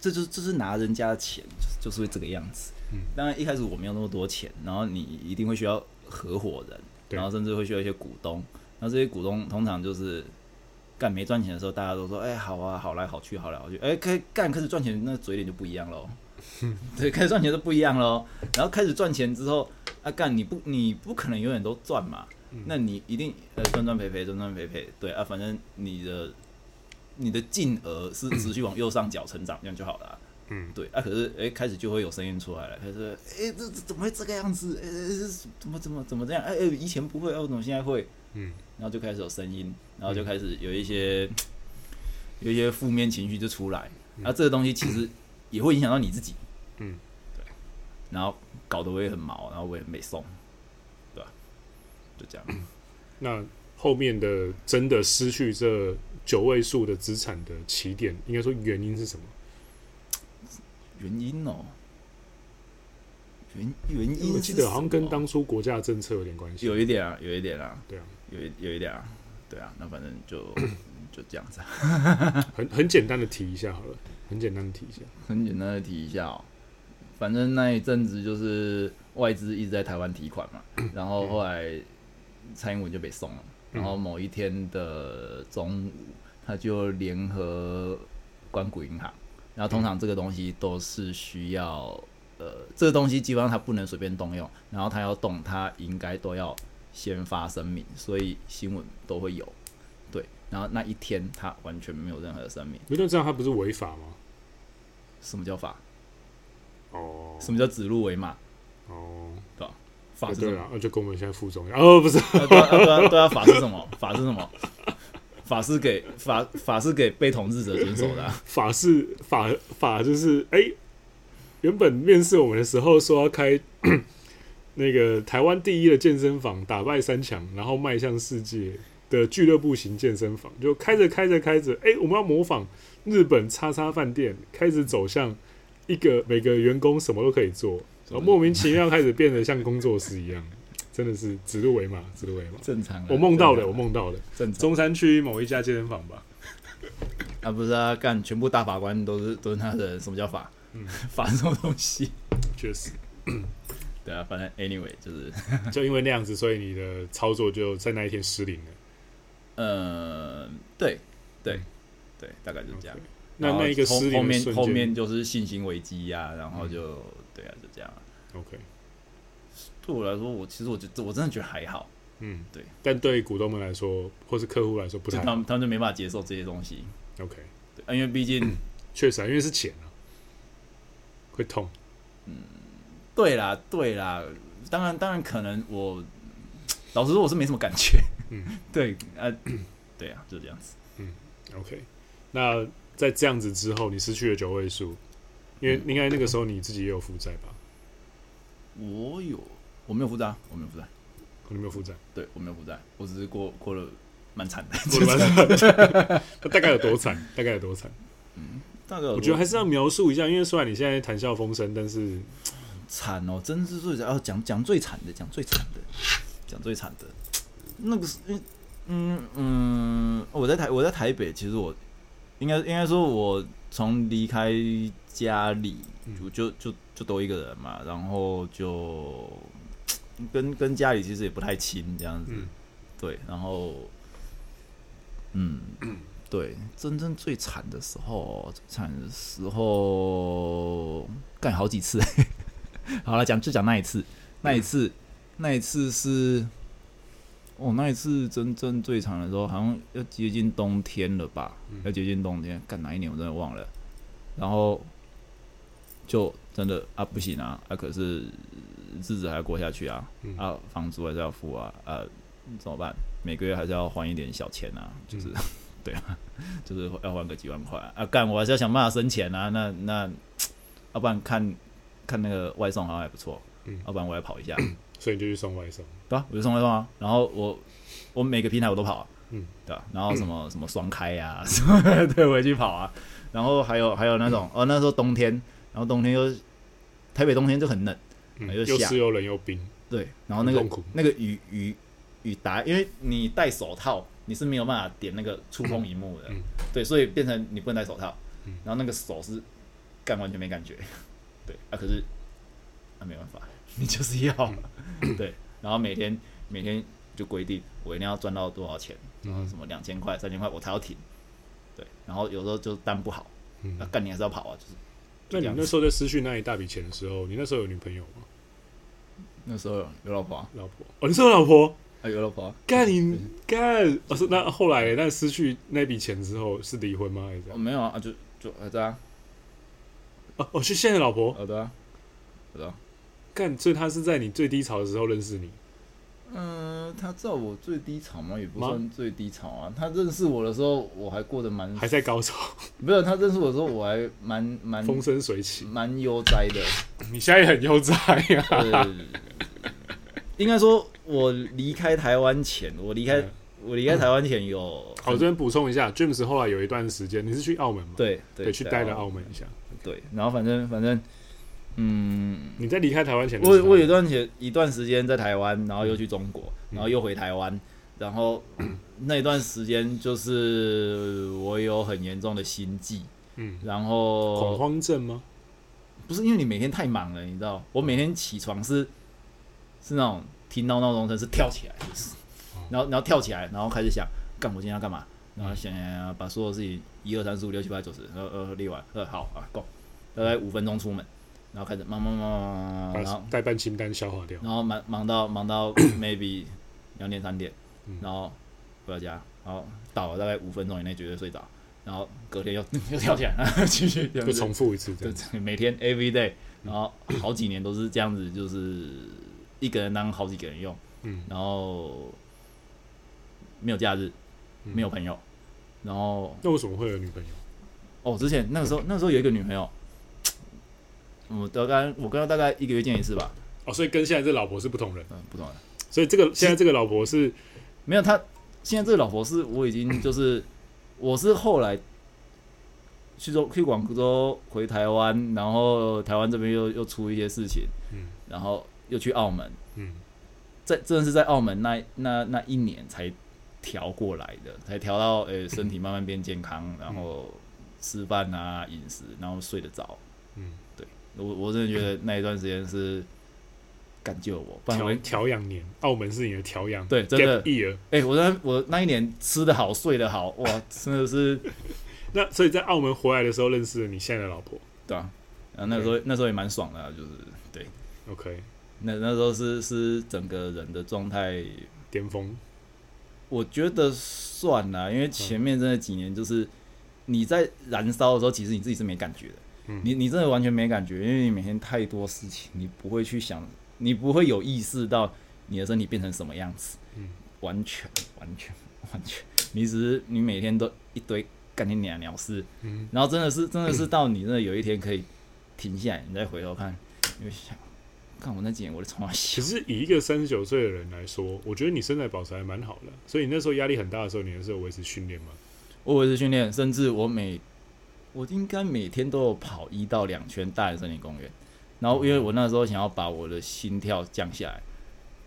这就是这是拿人家的钱，就是会这个样子。嗯，当然一开始我没有那么多钱，然后你一定会需要合伙人，然后甚至会需要一些股东。那这些股东通常就是。干没赚钱的时候，大家都说：“哎、欸，好啊，好来好去，好来好去。欸”哎，开干开始赚钱，那嘴脸就不一样喽。对，开始赚钱就不一样喽。然后开始赚钱之后，啊干你不你不可能永远都赚嘛？嗯、那你一定呃赚赚赔赔赚赚赔赔。对啊，反正你的你的净额是 持续往右上角成长，这样就好了、啊。嗯，对啊。可是哎、欸，开始就会有声音出来了，开始哎、欸，这这怎么会这个样子？哎、欸，怎么怎么怎么这样？哎、欸、哎，以前不会，哦，怎么现在会？嗯，然后就开始有声音，然后就开始有一些、嗯、有一些负面情绪就出来，然后这个东西其实也会影响到你自己，嗯，对，然后搞得我也很毛，然后我也没送，对吧？就这样。那后面的真的失去这九位数的资产的起点，应该说原因是什么？原因哦。原原因，我记得好像跟当初国家政策有点关系。有一点啊，有一点啊，对啊，有一有一点啊，对啊，那反正就 就这样子。很很简单的提一下好了，很简单的提一下，很简单的提一下哦。反正那一阵子就是外资一直在台湾提款嘛，然后后来蔡英文就被送了，然后某一天的中午，他就联合关谷银行，然后通常这个东西都是需要。呃，这个东西基本上他不能随便动用，然后他要动，他应该都要先发声明，所以新闻都会有。对，然后那一天他完全没有任何的声明。那这样他不是违法吗？什么叫法？哦，什么叫指鹿为马？哦，对吧？法是什么？那就跟我们现在副总一样。哦，不是，对啊，对啊，对啊，法是什么？法是什么？法是给法法是给被统治者遵守的啊。法是法法就是哎。欸原本面试我们的时候说要开 那个台湾第一的健身房，打败三强，然后迈向世界的俱乐部型健身房，就开着开着开着，哎、欸，我们要模仿日本叉叉饭店，开始走向一个每个员工什么都可以做，然后莫名其妙开始变得像工作室一样，真的是指鹿为马，指鹿为马。正常，我梦到了，我梦到了，正常。中山区某一家健身房吧？啊，不是啊，干全部大法官都是都是他的，什么叫法？嗯，法什么东西？确实，对啊，反正 anyway 就是，就因为那样子，所以你的操作就在那一天失灵了。呃，对，对，对，大概就这样。Okay. 那那一个失后面后面就是信心危机呀，然后就、嗯、对啊，就这样。OK，对我来说，我其实我觉得我真的觉得还好。嗯，对。但对股东们来说，或是客户来说，不太好，他们他们就没办法接受这些东西。OK，对，因为毕竟 确实啊，因为是钱啊。会痛，嗯，对啦，对啦，当然，当然可能我老实说，我是没什么感觉，嗯，对，啊，对啊，就这样子，嗯，OK，那在这样子之后，你失去了九位数，因为应该那个时候你自己也有负债吧？我有，我没有负债，我没有负债，你没有负债？对，我没有负债，我只是过过了蛮惨的，过了蛮惨，他大概有多惨？大概有多惨？嗯。大概我觉得还是要描述一下，因为虽然你现在谈笑风生，但是惨哦，真是最惨哦，讲讲最惨的，讲最惨的，讲最惨的，那个是，嗯嗯，我在台我在台北，其实我应该应该说，我从离开家里，就就就就都一个人嘛，然后就跟跟家里其实也不太亲这样子，对，然后嗯。对，真正最惨的时候，最惨的时候干好几次。好了，讲就讲那一次，那一次，那一次是哦，那一次真正最长的时候，好像要接近冬天了吧？嗯、要接近冬天，干哪一年我真的忘了。然后就真的啊不行啊，啊可是日子还要过下去啊，嗯、啊房租还是要付啊，啊怎么办？每个月还是要还一点小钱啊，就是、嗯、对啊，就是要还个几万块啊，啊干我还是要想办法生钱啊，那那 要不然看看那个外送好像还不错，嗯，要不然我也跑一下。所以你就去送外送，对啊，我就送外送啊。然后我我每个平台我都跑啊，嗯，对吧、啊？然后什么、嗯、什么双开啊，什 么对，我也去跑啊。然后还有还有那种、嗯、哦，那时候冬天，然后冬天又台北冬天就很冷，嗯、又又湿又冷又冰，对。然后那个那个雨雨雨打，因为你戴手套，你是没有办法点那个触碰荧幕的，嗯、对，所以变成你不能戴手套，嗯、然后那个手是干完全没感觉，对啊，可是啊没办法，你就是要。嗯、对，然后每天每天就规定我一定要赚到多少钱，然后什么两千块、三千块我才要停。对，然后有时候就单不好，那、干你还是要跑啊，就是。那你那时候在失去那一大笔钱的时候，你那时候有女朋友吗？那时候有，有老婆、啊，老婆哦，你是有老婆？啊，有老婆、啊。干你干！我说那后来，那失去那笔钱之后是离婚吗？还是没有啊，就就还在啊。哦，哦，是现在的老婆。好的、啊，好的、啊。干，所以他是在你最低潮的时候认识你。嗯，他知道我最低潮吗？也不算最低潮啊。他认识我的时候，我还过得蛮还在高潮。没有，他认识我的时候，我还蛮蛮风生水起，蛮悠哉的。你现在也很悠哉呀。应该说，我离开台湾前，我离开、嗯、我离开台湾前有。好，我这边补充一下，James 后来有一段时间，你是去澳门吗？对对，对，去待了澳门一下。对，然后反正反正。嗯，你在离开台湾前，我我有一段前一段时间在台湾，然后又去中国，然后又回台湾，然后 那一段时间就是我有很严重的心悸，嗯，然后恐慌症吗？不是，因为你每天太忙了，你知道，我每天起床是是那种听到闹钟声是跳起来，就是，然后然后跳起来，然后开始想，干我今天要干嘛？然后想想想把所有事情一二三四五六七八九十，呃呃列完，呃好啊，Go，大概五分钟出门。然后开始忙忙忙忙忙，然后代办清单消化掉，然后忙忙到忙到 maybe 两点三点，然后回到家，然后倒了大概五分钟以内绝对睡着，然后隔天又 又跳起来，继续就重复一次，对，每天 every day，然后好几年都是这样子，就是一个人当好几个人用，嗯，然后没有假日，没有朋友，然后那为什么会有女朋友？哦，之前那个时候那个时候有一个女朋友。我大概我跟他大概一个月见一次吧。哦，所以跟现在这老婆是不同人。嗯，不同人。所以这个现在这个老婆是没有他，现在这个老婆是我已经 就是我是后来去州去广州回台湾，然后台湾这边又又出一些事情，嗯，然后又去澳门，嗯，在真的是在澳门那那那一年才调过来的，才调到呃、欸、身体慢慢变健康，然后吃饭啊饮食，然后睡得着，嗯。我我真的觉得那一段时间是干救我，调调养年，澳门是你的调养，对，真的。哎、欸，我那我那一年吃得好，睡得好，哇，真的是。那所以在澳门回来的时候认识了你现在的老婆，对啊，然后那时候那时候也蛮爽的、啊，就是对，OK，那那时候是是整个人的状态巅峰，我觉得算啦，因为前面真的几年就是你在燃烧的时候，其实你自己是没感觉的。你你真的完全没感觉，因为你每天太多事情，你不会去想，你不会有意识到你的身体变成什么样子，嗯，完全完全完全，你只是你每天都一堆干你鸟鸟事，嗯，然后真的是真的是到你真的有一天可以停下来，你再回头看，你会想，看我那几年我的从小，其实以一个三十九岁的人来说，我觉得你身材保持还蛮好的，所以你那时候压力很大的时候，你还是有维持训练吗？我维持训练，甚至我每我应该每天都有跑一到两圈大安森林公园，然后因为我那时候想要把我的心跳降下来，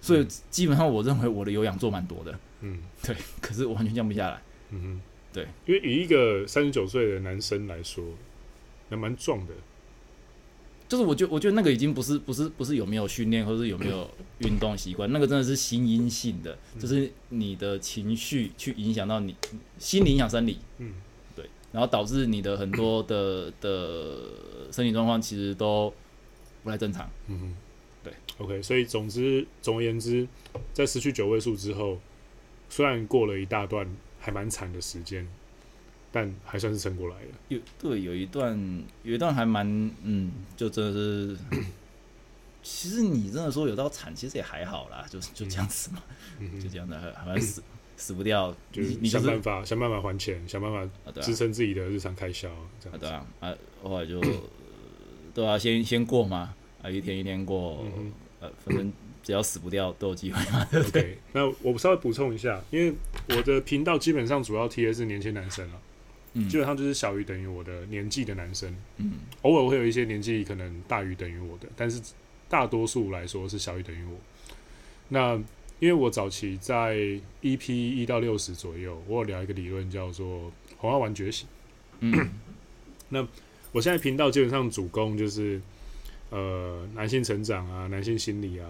所以基本上我认为我的有氧做蛮多的，嗯，对，可是我完全降不下来，嗯哼，对，因为以一个三十九岁的男生来说，还蛮壮的，就是我觉得我觉得那个已经不是不是不是有没有训练或是有没有运动习惯，那个真的是心因性的，就是你的情绪去影响到你心理影响生理，嗯。然后导致你的很多的 的身体状况其实都不太正常。嗯哼，对。OK，所以总之总而言之，在失去九位数之后，虽然过了一大段还蛮惨的时间，但还算是撑过来了。有对，有一段有一段还蛮嗯，就真的是。其实你真的说有到惨，其实也还好啦，就是就这样子嘛，嗯、就这样的，还蛮死死不掉，就是你想办法想办法还钱，想办法支撑自己的日常开销，这样子。对啊，啊，后来就都要先先过嘛，啊，一天一天过，嗯、呃，反正只要死不掉都有机会嘛，对不对？Okay, 那我稍微补充一下，因为我的频道基本上主要贴的是年轻男生了，嗯，基本上就是小于等于我的年纪的男生，嗯，偶尔会有一些年纪可能大于等于我的，但是。大多数来说是小于等于我。那因为我早期在 EP 一到六十左右，我有聊一个理论叫做“红药丸觉醒”。嗯，那我现在频道基本上主攻就是呃男性成长啊、男性心理啊，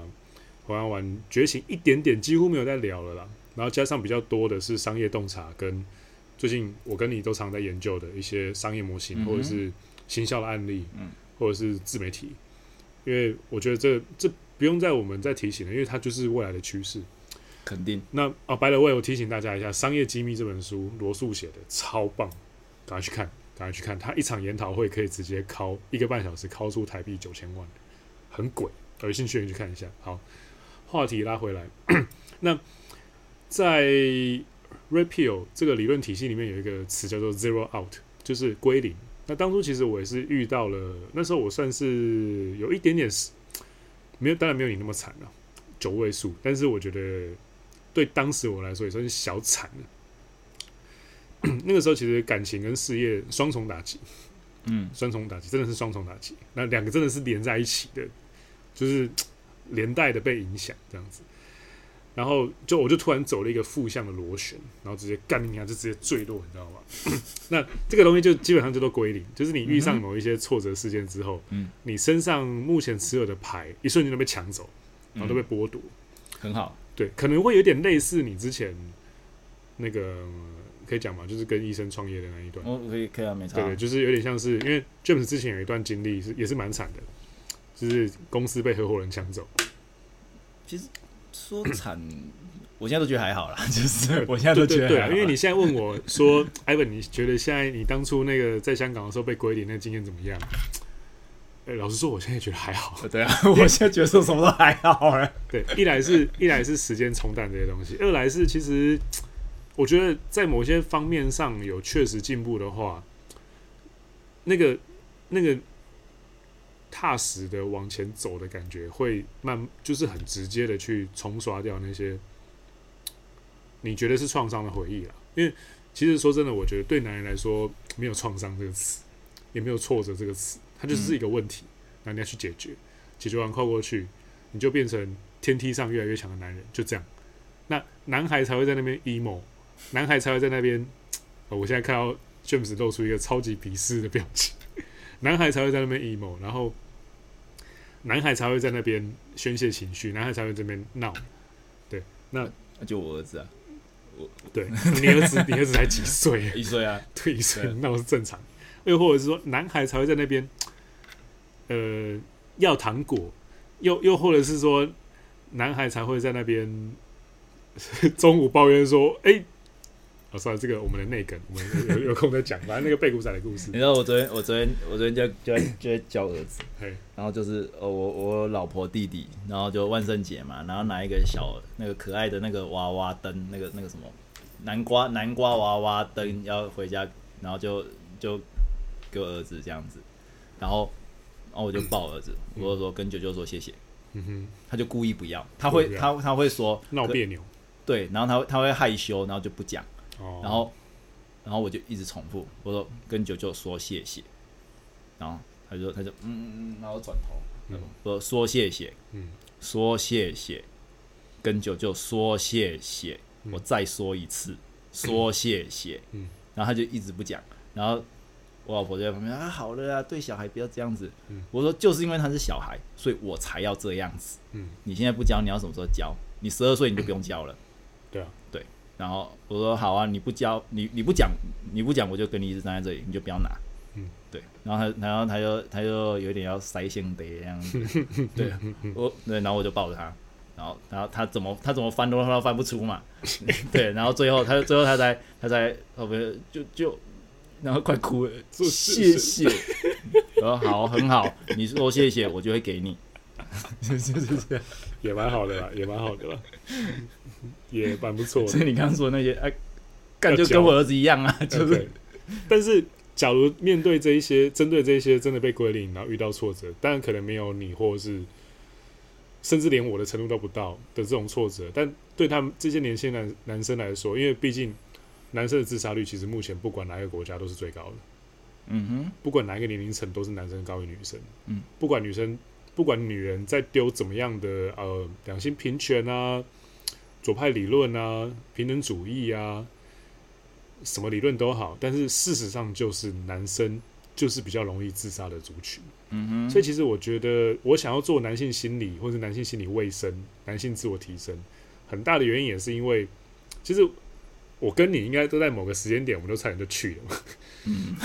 红药丸觉醒一点点，几乎没有在聊了啦。然后加上比较多的是商业洞察，跟最近我跟你都常在研究的一些商业模型，或者是行销的案例，或者是自媒体。因为我觉得这这不用再我们再提醒了，因为它就是未来的趋势，肯定。那啊，by the way，我提醒大家一下，《商业机密》这本书罗素写的超棒，赶快去看，赶快去看。他一场研讨会可以直接敲一个半小时，敲出台币九千万，很鬼。有兴趣的人去看一下。好，话题拉回来，那在 Red Pill 这个理论体系里面有一个词叫做 Zero Out，就是归零。那当初其实我也是遇到了，那时候我算是有一点点没有，当然没有你那么惨了，九位数，但是我觉得对当时我来说也算是小惨了。那个时候其实感情跟事业双重打击，嗯，双重打击真的是双重打击，那两个真的是连在一起的，就是 连带的被影响这样子。然后就我就突然走了一个负向的螺旋，然后直接干你娘，就直接坠落，你知道吗？那这个东西就基本上就都归零，就是你遇上某一些挫折事件之后，嗯，你身上目前持有的牌一瞬间都被抢走，然后都被剥夺，很好，对，可能会有点类似你之前那个可以讲嘛，就是跟医生创业的那一段，哦，可以可以啊，没错，对，就是有点像是因为 James 之前有一段经历是也是蛮惨的，就是公司被合伙人抢走，其实。说惨，我现在都觉得还好啦，就是我现在都觉得对，对，对，因为你现在问我说，Ivan，你觉得现在你当初那个在香港的时候被归零那经验怎么样？哎，老实说，我现在觉得还好。对啊，我现在觉得说什么都还好哎。对，一来是一来是时间冲淡这些东西，二来是其实我觉得在某些方面上有确实进步的话，那个那个。踏实的往前走的感觉，会慢，就是很直接的去冲刷掉那些你觉得是创伤的回忆了。因为其实说真的，我觉得对男人来说，没有创伤这个词，也没有挫折这个词，它就是一个问题，那、嗯、你要去解决，解决完跨过去，你就变成天梯上越来越强的男人，就这样。那男孩才会在那边 emo，男孩才会在那边。我现在看到 James 露出一个超级鄙视的表情。男孩才会在那边 emo，然后男孩才会在那边宣泄情绪，男孩才会在那边闹。对，那就我儿子啊，我对你儿子，你儿子才几岁？一岁啊，对，一岁，那我是正常。又或者是说，男孩才会在那边，呃，要糖果，又又或者是说，男孩才会在那边 中午抱怨说，哎、欸。哦，算了，这个我们的内梗，我们有有空再讲。反正那个贝古仔的故事，你知道我昨天，我昨天，我昨天就就就在教儿子，然后就是呃，我我老婆弟弟，然后就万圣节嘛，然后拿一个小那个可爱的那个娃娃灯，那个那个什么南瓜南瓜娃娃灯要回家，然后就就给我儿子这样子，然后然后我就抱儿子，我就说跟舅舅说谢谢，嗯哼，他就故意不要，他会他他会说闹别扭，对，然后他会他会害羞，然后就不讲。然后，然后我就一直重复，我说跟九九说谢谢，然后他就他就嗯嗯嗯，然后转头，嗯，我说谢谢，嗯，说谢谢，跟九九说谢谢，我再说一次，说谢谢，嗯，然后他就一直不讲，然后我老婆就在旁边啊，好了啊，对小孩不要这样子，嗯，我说就是因为他是小孩，所以我才要这样子，嗯，你现在不教，你要什么时候教？你十二岁你就不用教了，对啊，对。然后我说好啊，你不交你你不讲你不讲，我就跟你一直站在这里，你就不要拿。嗯，对。然后他然后他就他就有点要塞性的样子。对，我对，然后我就抱着他，然后然后他怎么他怎么翻都都翻不出嘛，对，然后最后他最后他才他才后面就就然后快哭了，说谢谢，然后好很好，你说谢谢我就会给你，就是这样，也蛮好的啦，也蛮好的啦，也蛮不错的。所以你刚刚说的那些哎。干就跟我儿子一样啊，就是。但是，假如面对这一些，针对这一些真的被归零，然后遇到挫折，当然可能没有你，或者是甚至连我的程度都不到的这种挫折，但对他们这些年轻男男生来说，因为毕竟男生的自杀率其实目前不管哪个国家都是最高的。嗯哼，不管哪一个年龄层都是男生高于女生。嗯，不管女生，不管女人在丢怎么样的呃两性平权啊、左派理论啊、平等主义啊。什么理论都好，但是事实上就是男生就是比较容易自杀的族群。嗯哼，所以其实我觉得，我想要做男性心理或者男性心理卫生、男性自我提升，很大的原因也是因为，其实我跟你应该都在某个时间点，我们都差点就去了嘛。嗯，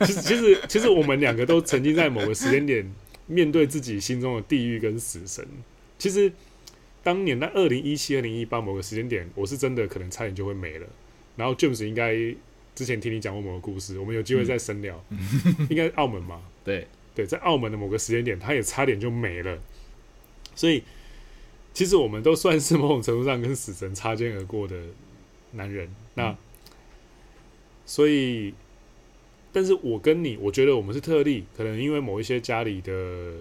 其实其实其实我们两个都曾经在某个时间点面对自己心中的地狱跟死神。其实当年在二零一七、二零一八某个时间点，我是真的可能差点就会没了。然后 James 应该之前听你讲过某个故事，我们有机会再深聊。嗯、应该澳门嘛？对对，在澳门的某个时间点，他也差点就没了。所以其实我们都算是某种程度上跟死神擦肩而过的男人。那、嗯、所以，但是我跟你，我觉得我们是特例，可能因为某一些家里的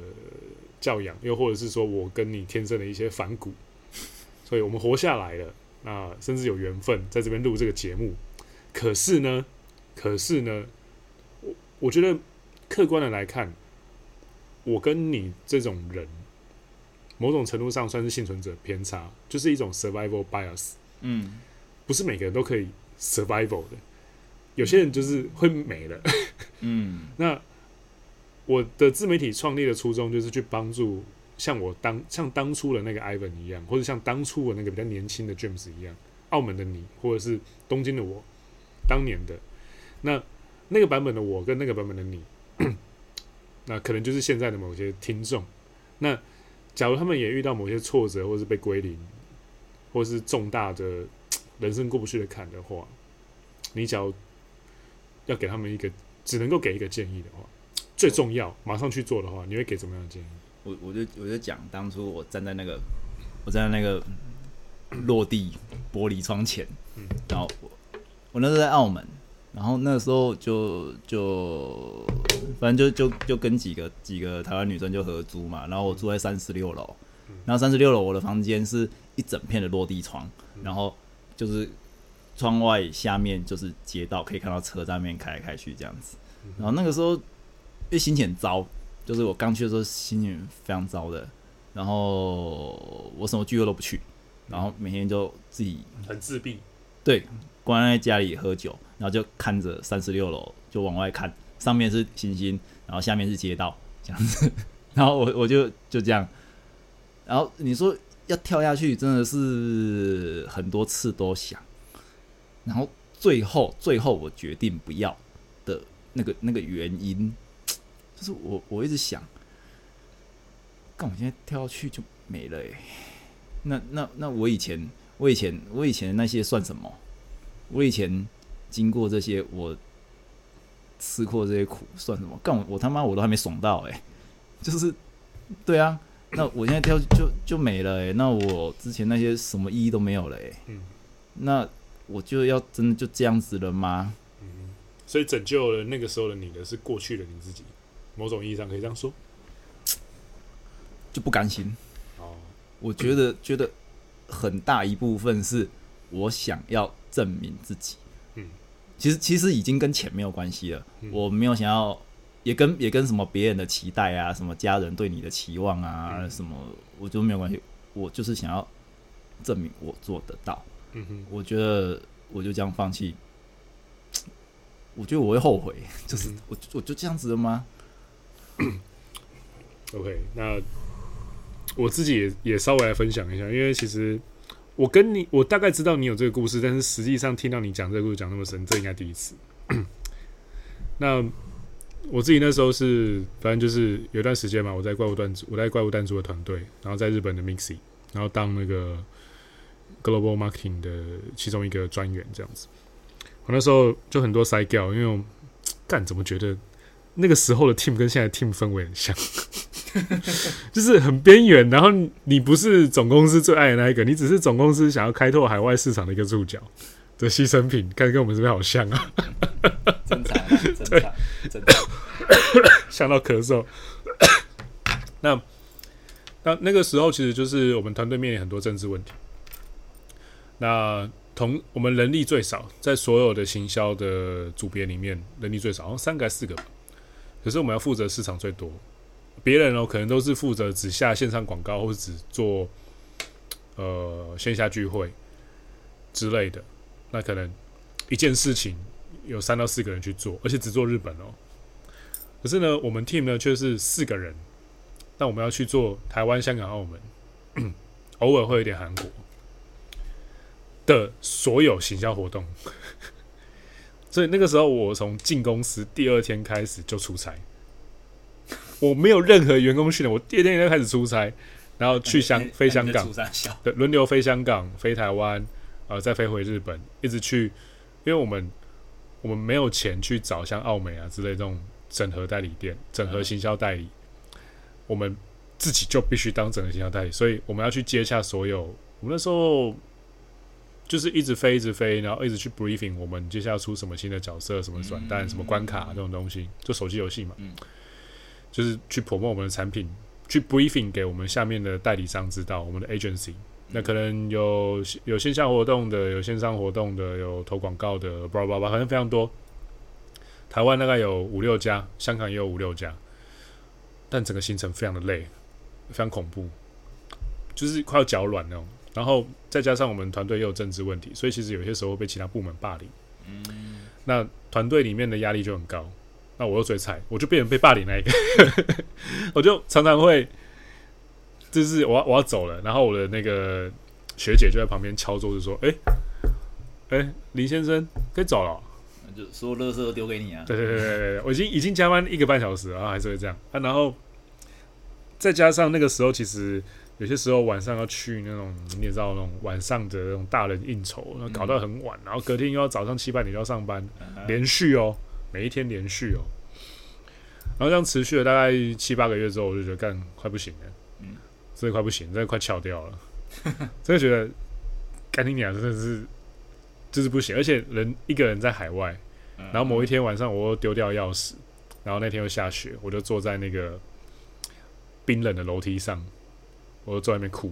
教养，又或者是说我跟你天生的一些反骨，所以我们活下来了。那甚至有缘分在这边录这个节目，可是呢，可是呢，我我觉得客观的来看，我跟你这种人，某种程度上算是幸存者偏差，就是一种 survival bias。嗯，不是每个人都可以 survival 的，有些人就是会没了。嗯，那我的自媒体创立的初衷就是去帮助。像我当像当初的那个 Ivan 一样，或者像当初的那个比较年轻的 James 一样，澳门的你，或者是东京的我，当年的那那个版本的我跟那个版本的你，那可能就是现在的某些听众。那假如他们也遇到某些挫折，或是被归零，或是重大的人生过不去的坎的话，你只要要给他们一个，只能够给一个建议的话，最重要马上去做的话，你会给怎么样的建议？我我就我就讲，当初我站在那个，我站在那个落地玻璃窗前，然后我我那时候在澳门，然后那个时候就就反正就就就跟几个几个台湾女生就合租嘛，然后我住在三十六楼，然后三十六楼我的房间是一整片的落地窗，然后就是窗外下面就是街道，可以看到车在那边开来开去这样子，然后那个时候因为心情很糟。就是我刚去的时候心情非常糟的，然后我什么聚会都不去，然后每天就自己很自闭，对，关在家里喝酒，然后就看着三十六楼就往外看，上面是星星，然后下面是街道这样子，然后我我就就这样，然后你说要跳下去真的是很多次都想，然后最后最后我决定不要的那个那个原因。就是我，我一直想，干我现在跳下去就没了哎、欸。那那那我以前，我以前，我以前那些算什么？我以前经过这些，我吃过这些苦算什么？干我，我他妈我都还没爽到哎、欸。就是，对啊，那我现在跳就就没了哎、欸。那我之前那些什么意义都没有了哎、欸。嗯。那我就要真的就这样子了吗？嗯。所以拯救了那个时候的你的是过去的你自己。某种意义上可以这样说，就不甘心。哦，我觉得 觉得很大一部分是我想要证明自己。嗯，其实其实已经跟钱没有关系了。嗯，我没有想要，也跟也跟什么别人的期待啊，什么家人对你的期望啊，嗯，什么，我觉得没有关系。我就是想要证明我做得到。嗯哼，我觉得我就这样放弃，我觉得我会后悔。就是我我就这样子了吗？OK，那我自己也也稍微来分享一下，因为其实我跟你，我大概知道你有这个故事，但是实际上听到你讲这个故事讲那么深，这应该第一次。那我自己那时候是，反正就是有段时间嘛，我在怪物弹珠，我在怪物弹珠的团队，然后在日本的 Mixi，然后当那个 global marketing 的其中一个专员这样子。我那时候就很多塞掉，因为我干怎么觉得那个时候的 team 跟现在 team 氛围很像，就是很边缘。然后你不是总公司最爱的那一个，你只是总公司想要开拓海外市场的一个注脚的牺牲品，看跟我们这边好像啊！正常，正常，正常，想到咳嗽。那那那个时候，其实就是我们团队面临很多政治问题。那同我们人力最少，在所有的行销的组别里面，人力最少，好像三个还是四个。可是我们要负责市场最多，别人哦可能都是负责只下线上广告，或者只做呃线下聚会之类的。那可能一件事情有三到四个人去做，而且只做日本哦。可是呢，我们 team 呢却是四个人。那我们要去做台湾、香港、澳门，偶尔会有点韩国的所有行销活动，所以那个时候我从进公司第二天开始就出差，我没有任何员工训练，我第二天就开始出差，然后去香飞香港，对，轮流飞香港、飞台湾，呃，再飞回日本，一直去，因为我们我们没有钱去找像奥美啊之类这种整合代理店、整合行销代理。我们自己就必须当整合行销代理，所以我们要去接下所有。我们那时候就是一直飞，一直飞，然后一直去 briefing。我们接下来要出什么新的角色，什么转单，什么关卡这种东西，就手机游戏嘛。就是去 promote 我们的产品，去 briefing 给我们下面的代理商知道，我们的 agency。那可能有有线下活动的，有线上活动的，有投广告的，叭叭叭，反正非常多。台湾大概有五六家，香港也有五六家。但整个行程非常的累，非常恐怖，就是快要脚软那种。然后再加上我们团队也有政治问题，所以其实有些时候被其他部门霸凌。嗯，那团队里面的压力就很高。那我又最菜，我就变成被霸凌那一个。我就常常会，就是我要我要走了，然后我的那个学姐就在旁边敲桌子说：“哎，哎，林先生可以走了。”就所有垃圾都丢给你啊！对对对对对，我已经已经加班一个半小时了，然后还是会这样啊。然后再加上那个时候，其实有些时候晚上要去那种你也知道那种晚上的那种大人应酬，搞到很晚，然后隔天又要早上七八点就要上班，连续哦，每一天连续哦。然后这样持续了大概七八个月之后，我就觉得干快不行了，嗯，真的快不行，真的快翘掉了，真的觉得干你娘真的是。就是不行，而且人一个人在海外，然后某一天晚上我又丢掉钥匙，然后那天又下雪，我就坐在那个冰冷的楼梯上，我就坐在那边哭，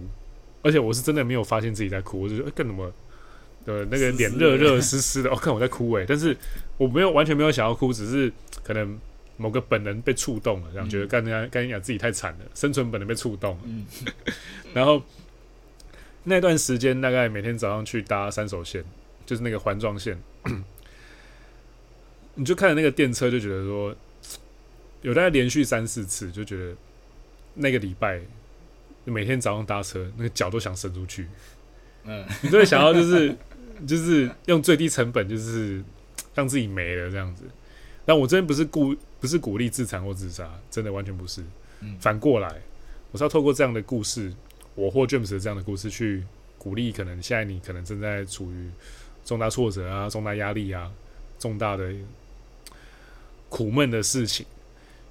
而且我是真的没有发现自己在哭，我就觉得干什么？呃，那个脸热热 湿湿的，哦，看我在哭诶，但是我没有完全没有想要哭，只是可能某个本能被触动了，这样觉得干人家干人家自己太惨了，生存本能被触动了，然后那段时间大概每天早上去搭三手线。就是那个环状线，你就看着那个电车，就觉得说，有大概连续三四次，就觉得那个礼拜每天早上搭车，那个脚都想伸出去。嗯，你都会想要就是 就是用最低成本，就是让自己没了这样子。但我这边不是鼓不是鼓励自残或自杀，真的完全不是。反过来，我是要透过这样的故事，我或 James 的这样的故事，去鼓励可能现在你可能正在处于。重大挫折啊，重大压力啊，重大的苦闷的事情，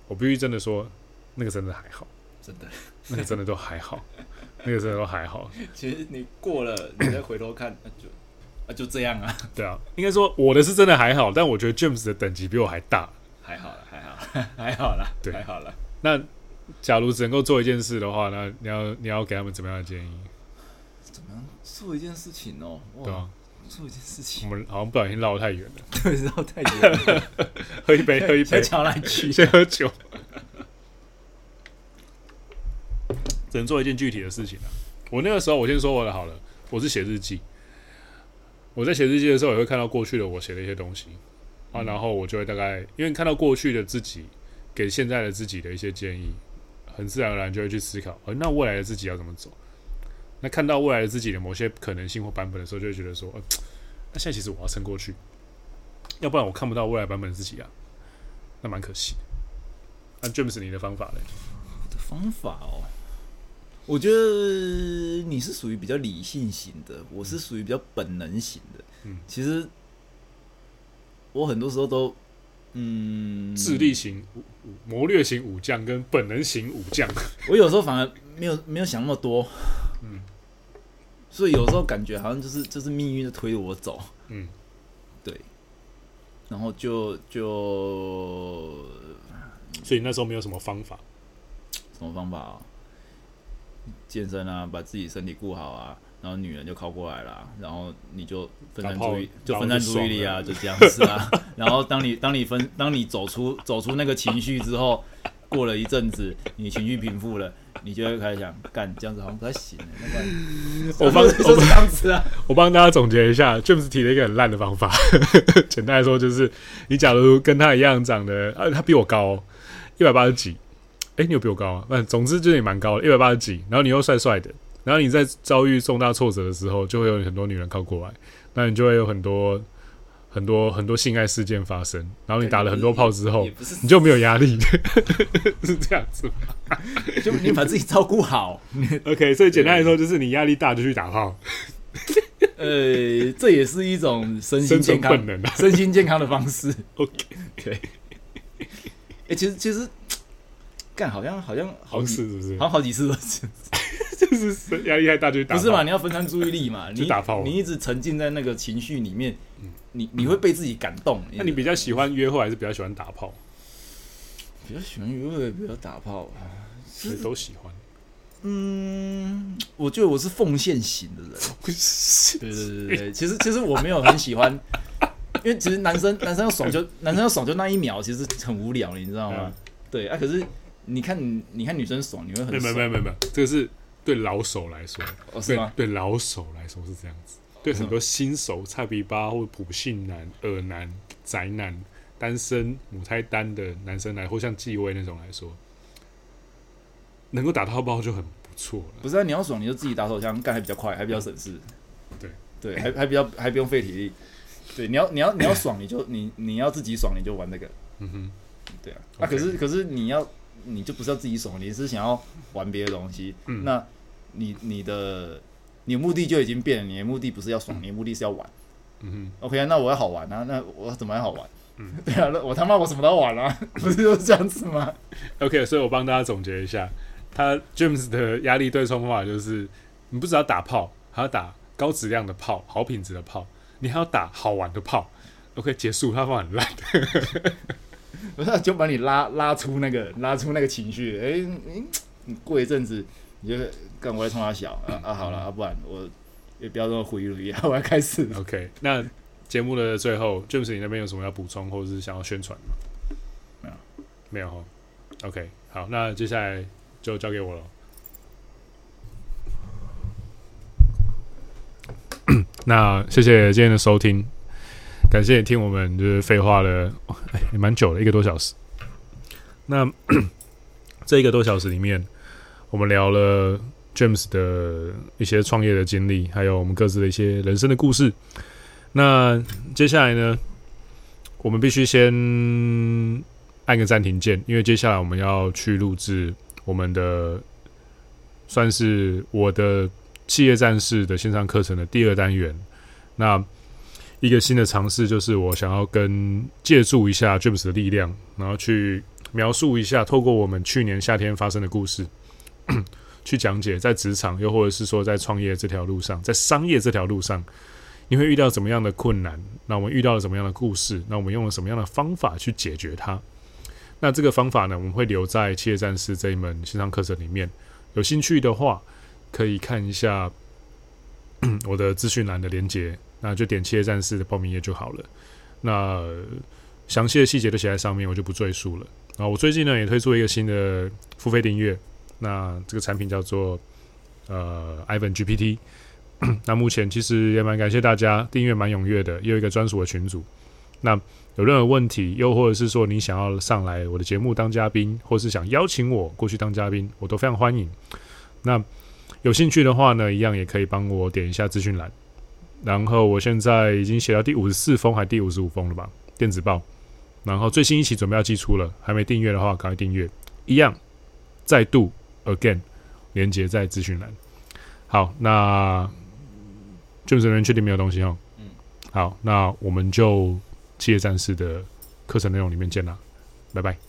我必须真的说，那个真的还好，真的，那个真的都还好，那个真的都还好。其实你过了，你再回头看，就啊就这样啊。对啊，应该说我的是真的还好，但我觉得 James 的等级比我还大。还好了，还好，还好了，对，还好了。那假如只能够做一件事的话，那你要你要给他们怎么样的建议？怎么样做一件事情哦？对啊。做一件事情，我们好像不小心绕得太远了。对，绕太远了。喝一杯，喝一杯。先来去，先喝酒。只能做一件具体的事情啊。我那个时候，我先说我的好了。我是写日记。我在写日记的时候，也会看到过去的我写的一些东西啊，然后我就会大概，因为看到过去的自己给现在的自己的一些建议，很自然而然就会去思考，呃，那未来的自己要怎么走？那看到未来的自己的某些可能性或版本的时候，就会觉得说，呃，那现在其实我要撑过去，要不然我看不到未来版本的自己啊，那蛮可惜。那 James，你的方法嘞？我的方法哦，我觉得你是属于比较理性型的，我是属于比较本能型的。嗯，其实我很多时候都，嗯，智力型武谋略型武将跟本能型武将，我有时候反而没有没有想那么多。嗯，所以有时候感觉好像就是就是命运在推着我走。嗯，对，然后就就，所以那时候没有什么方法，什么方法啊？健身啊，把自己身体顾好啊，然后女人就靠过来了，然后你就分散注意，就分散注意力啊，就这样子啊。然后当你当你分当你走出走出那个情绪之后，过了一阵子，你情绪平复了，你就会开始想，干这样子好像不太行。我帮 就是这样子啊，我帮大家总结一下，James 提了一个很烂的方法。简单来说就是，你假如跟他一样长得，啊，他比我高一百八十几。哎、欸，你有比我高啊？那总之就是你蛮高的，一百八十几，然后你又帅帅的，然后你在遭遇重大挫折的时候，就会有很多女人靠过来，那你就会有很多很多很多性爱事件发生。然后你打了很多炮之后，你就没有压力，是这样子吗？就你把自己照顾好。OK，所以简单来说，就是你压力大就去打炮。呃，这也是一种身心健康、本能啊、身心健康的方式。OK，对。哎、欸，其实其实。干好像好像好几次是不是？好像好几次都 是，就是压力太大就打。不是嘛？你要分散注意力嘛？你 打炮，你一直沉浸在那个情绪里面，你你会被自己感动。那你比较喜欢约会还是比较喜欢打炮？比较喜欢约会，比较打炮，其实都喜欢。嗯，我觉得我是奉献型的人。对对对对，其实其实我没有很喜欢，因为其实男生男生要爽就男生要爽就那一秒，其实很无聊，你知道吗？对啊，可是。你看，你看女生爽，你会很爽。没有没有没有没有，这个是对老手来说，哦、是吗？对，对老手来说是这样子，对很多新手、菜逼吧或普信男、二男、宅男、单身、母胎单的男生来，或像纪威那种来说，能够打到包就很不错了。不是啊，你要爽，你就自己打手枪，干还比较快，还比较省事。对对，还 还比较还不用费体力。对，你要你要你要爽，你就你你要自己爽，你就玩那个。嗯哼，对啊。啊，可是可是你要。你就不是要自己爽，你是想要玩别的东西。嗯，那你你的你的目的就已经变了，你的目的不是要爽，嗯、你的目的是要玩。嗯哼，OK，那我要好玩啊，那我怎么样好玩？嗯，对啊，那我他妈我什么都要玩啊，不是就是这样子吗？OK，所以我帮大家总结一下，他 James 的压力对冲方法就是，你不只要打炮，还要打高质量的炮，好品质的炮，你还要打好玩的炮。OK，结束，他方法很烂。不是，就把你拉拉出那个拉出那个情绪。哎、欸，你过一阵子，你就干我来冲他小啊啊！好了，啊，不然我也不要这么回忆了，我要开始。OK，那节目的最后，James，你那边有什么要补充或者是想要宣传吗？没有，没有。OK，好，那接下来就交给我了。那谢谢今天的收听。感谢你听我们就是废话了，哎，也蛮久了，一个多小时。那 这一个多小时里面，我们聊了 James 的一些创业的经历，还有我们各自的一些人生的故事。那接下来呢，我们必须先按个暂停键，因为接下来我们要去录制我们的算是我的企业战士的线上课程的第二单元。那一个新的尝试，就是我想要跟借助一下 James 的力量，然后去描述一下，透过我们去年夏天发生的故事，去讲解在职场，又或者是说在创业这条路上，在商业这条路上，你会遇到怎么样的困难？那我们遇到了什么样的故事？那我们用了什么样的方法去解决它？那这个方法呢，我们会留在《企业战士》这一门线上课程里面。有兴趣的话，可以看一下 我的资讯栏的连接。那就点企业战士的报名页就好了。那详细的细节都写在上面，我就不赘述了。然后我最近呢也推出一个新的付费订阅，那这个产品叫做呃 Ivan GPT。那目前其实也蛮感谢大家订阅蛮踊跃的，也有一个专属的群组。那有任何问题，又或者是说你想要上来我的节目当嘉宾，或是想邀请我过去当嘉宾，我都非常欢迎。那有兴趣的话呢，一样也可以帮我点一下资讯栏。然后我现在已经写到第五十四封还第五十五封了吧？电子报。然后最新一期准备要寄出了，还没订阅的话赶快订阅。一样，再度 again，连接在资讯栏。好，那就是人确定没有东西哦。嗯，好，那我们就企业战士的课程内容里面见啦，拜拜。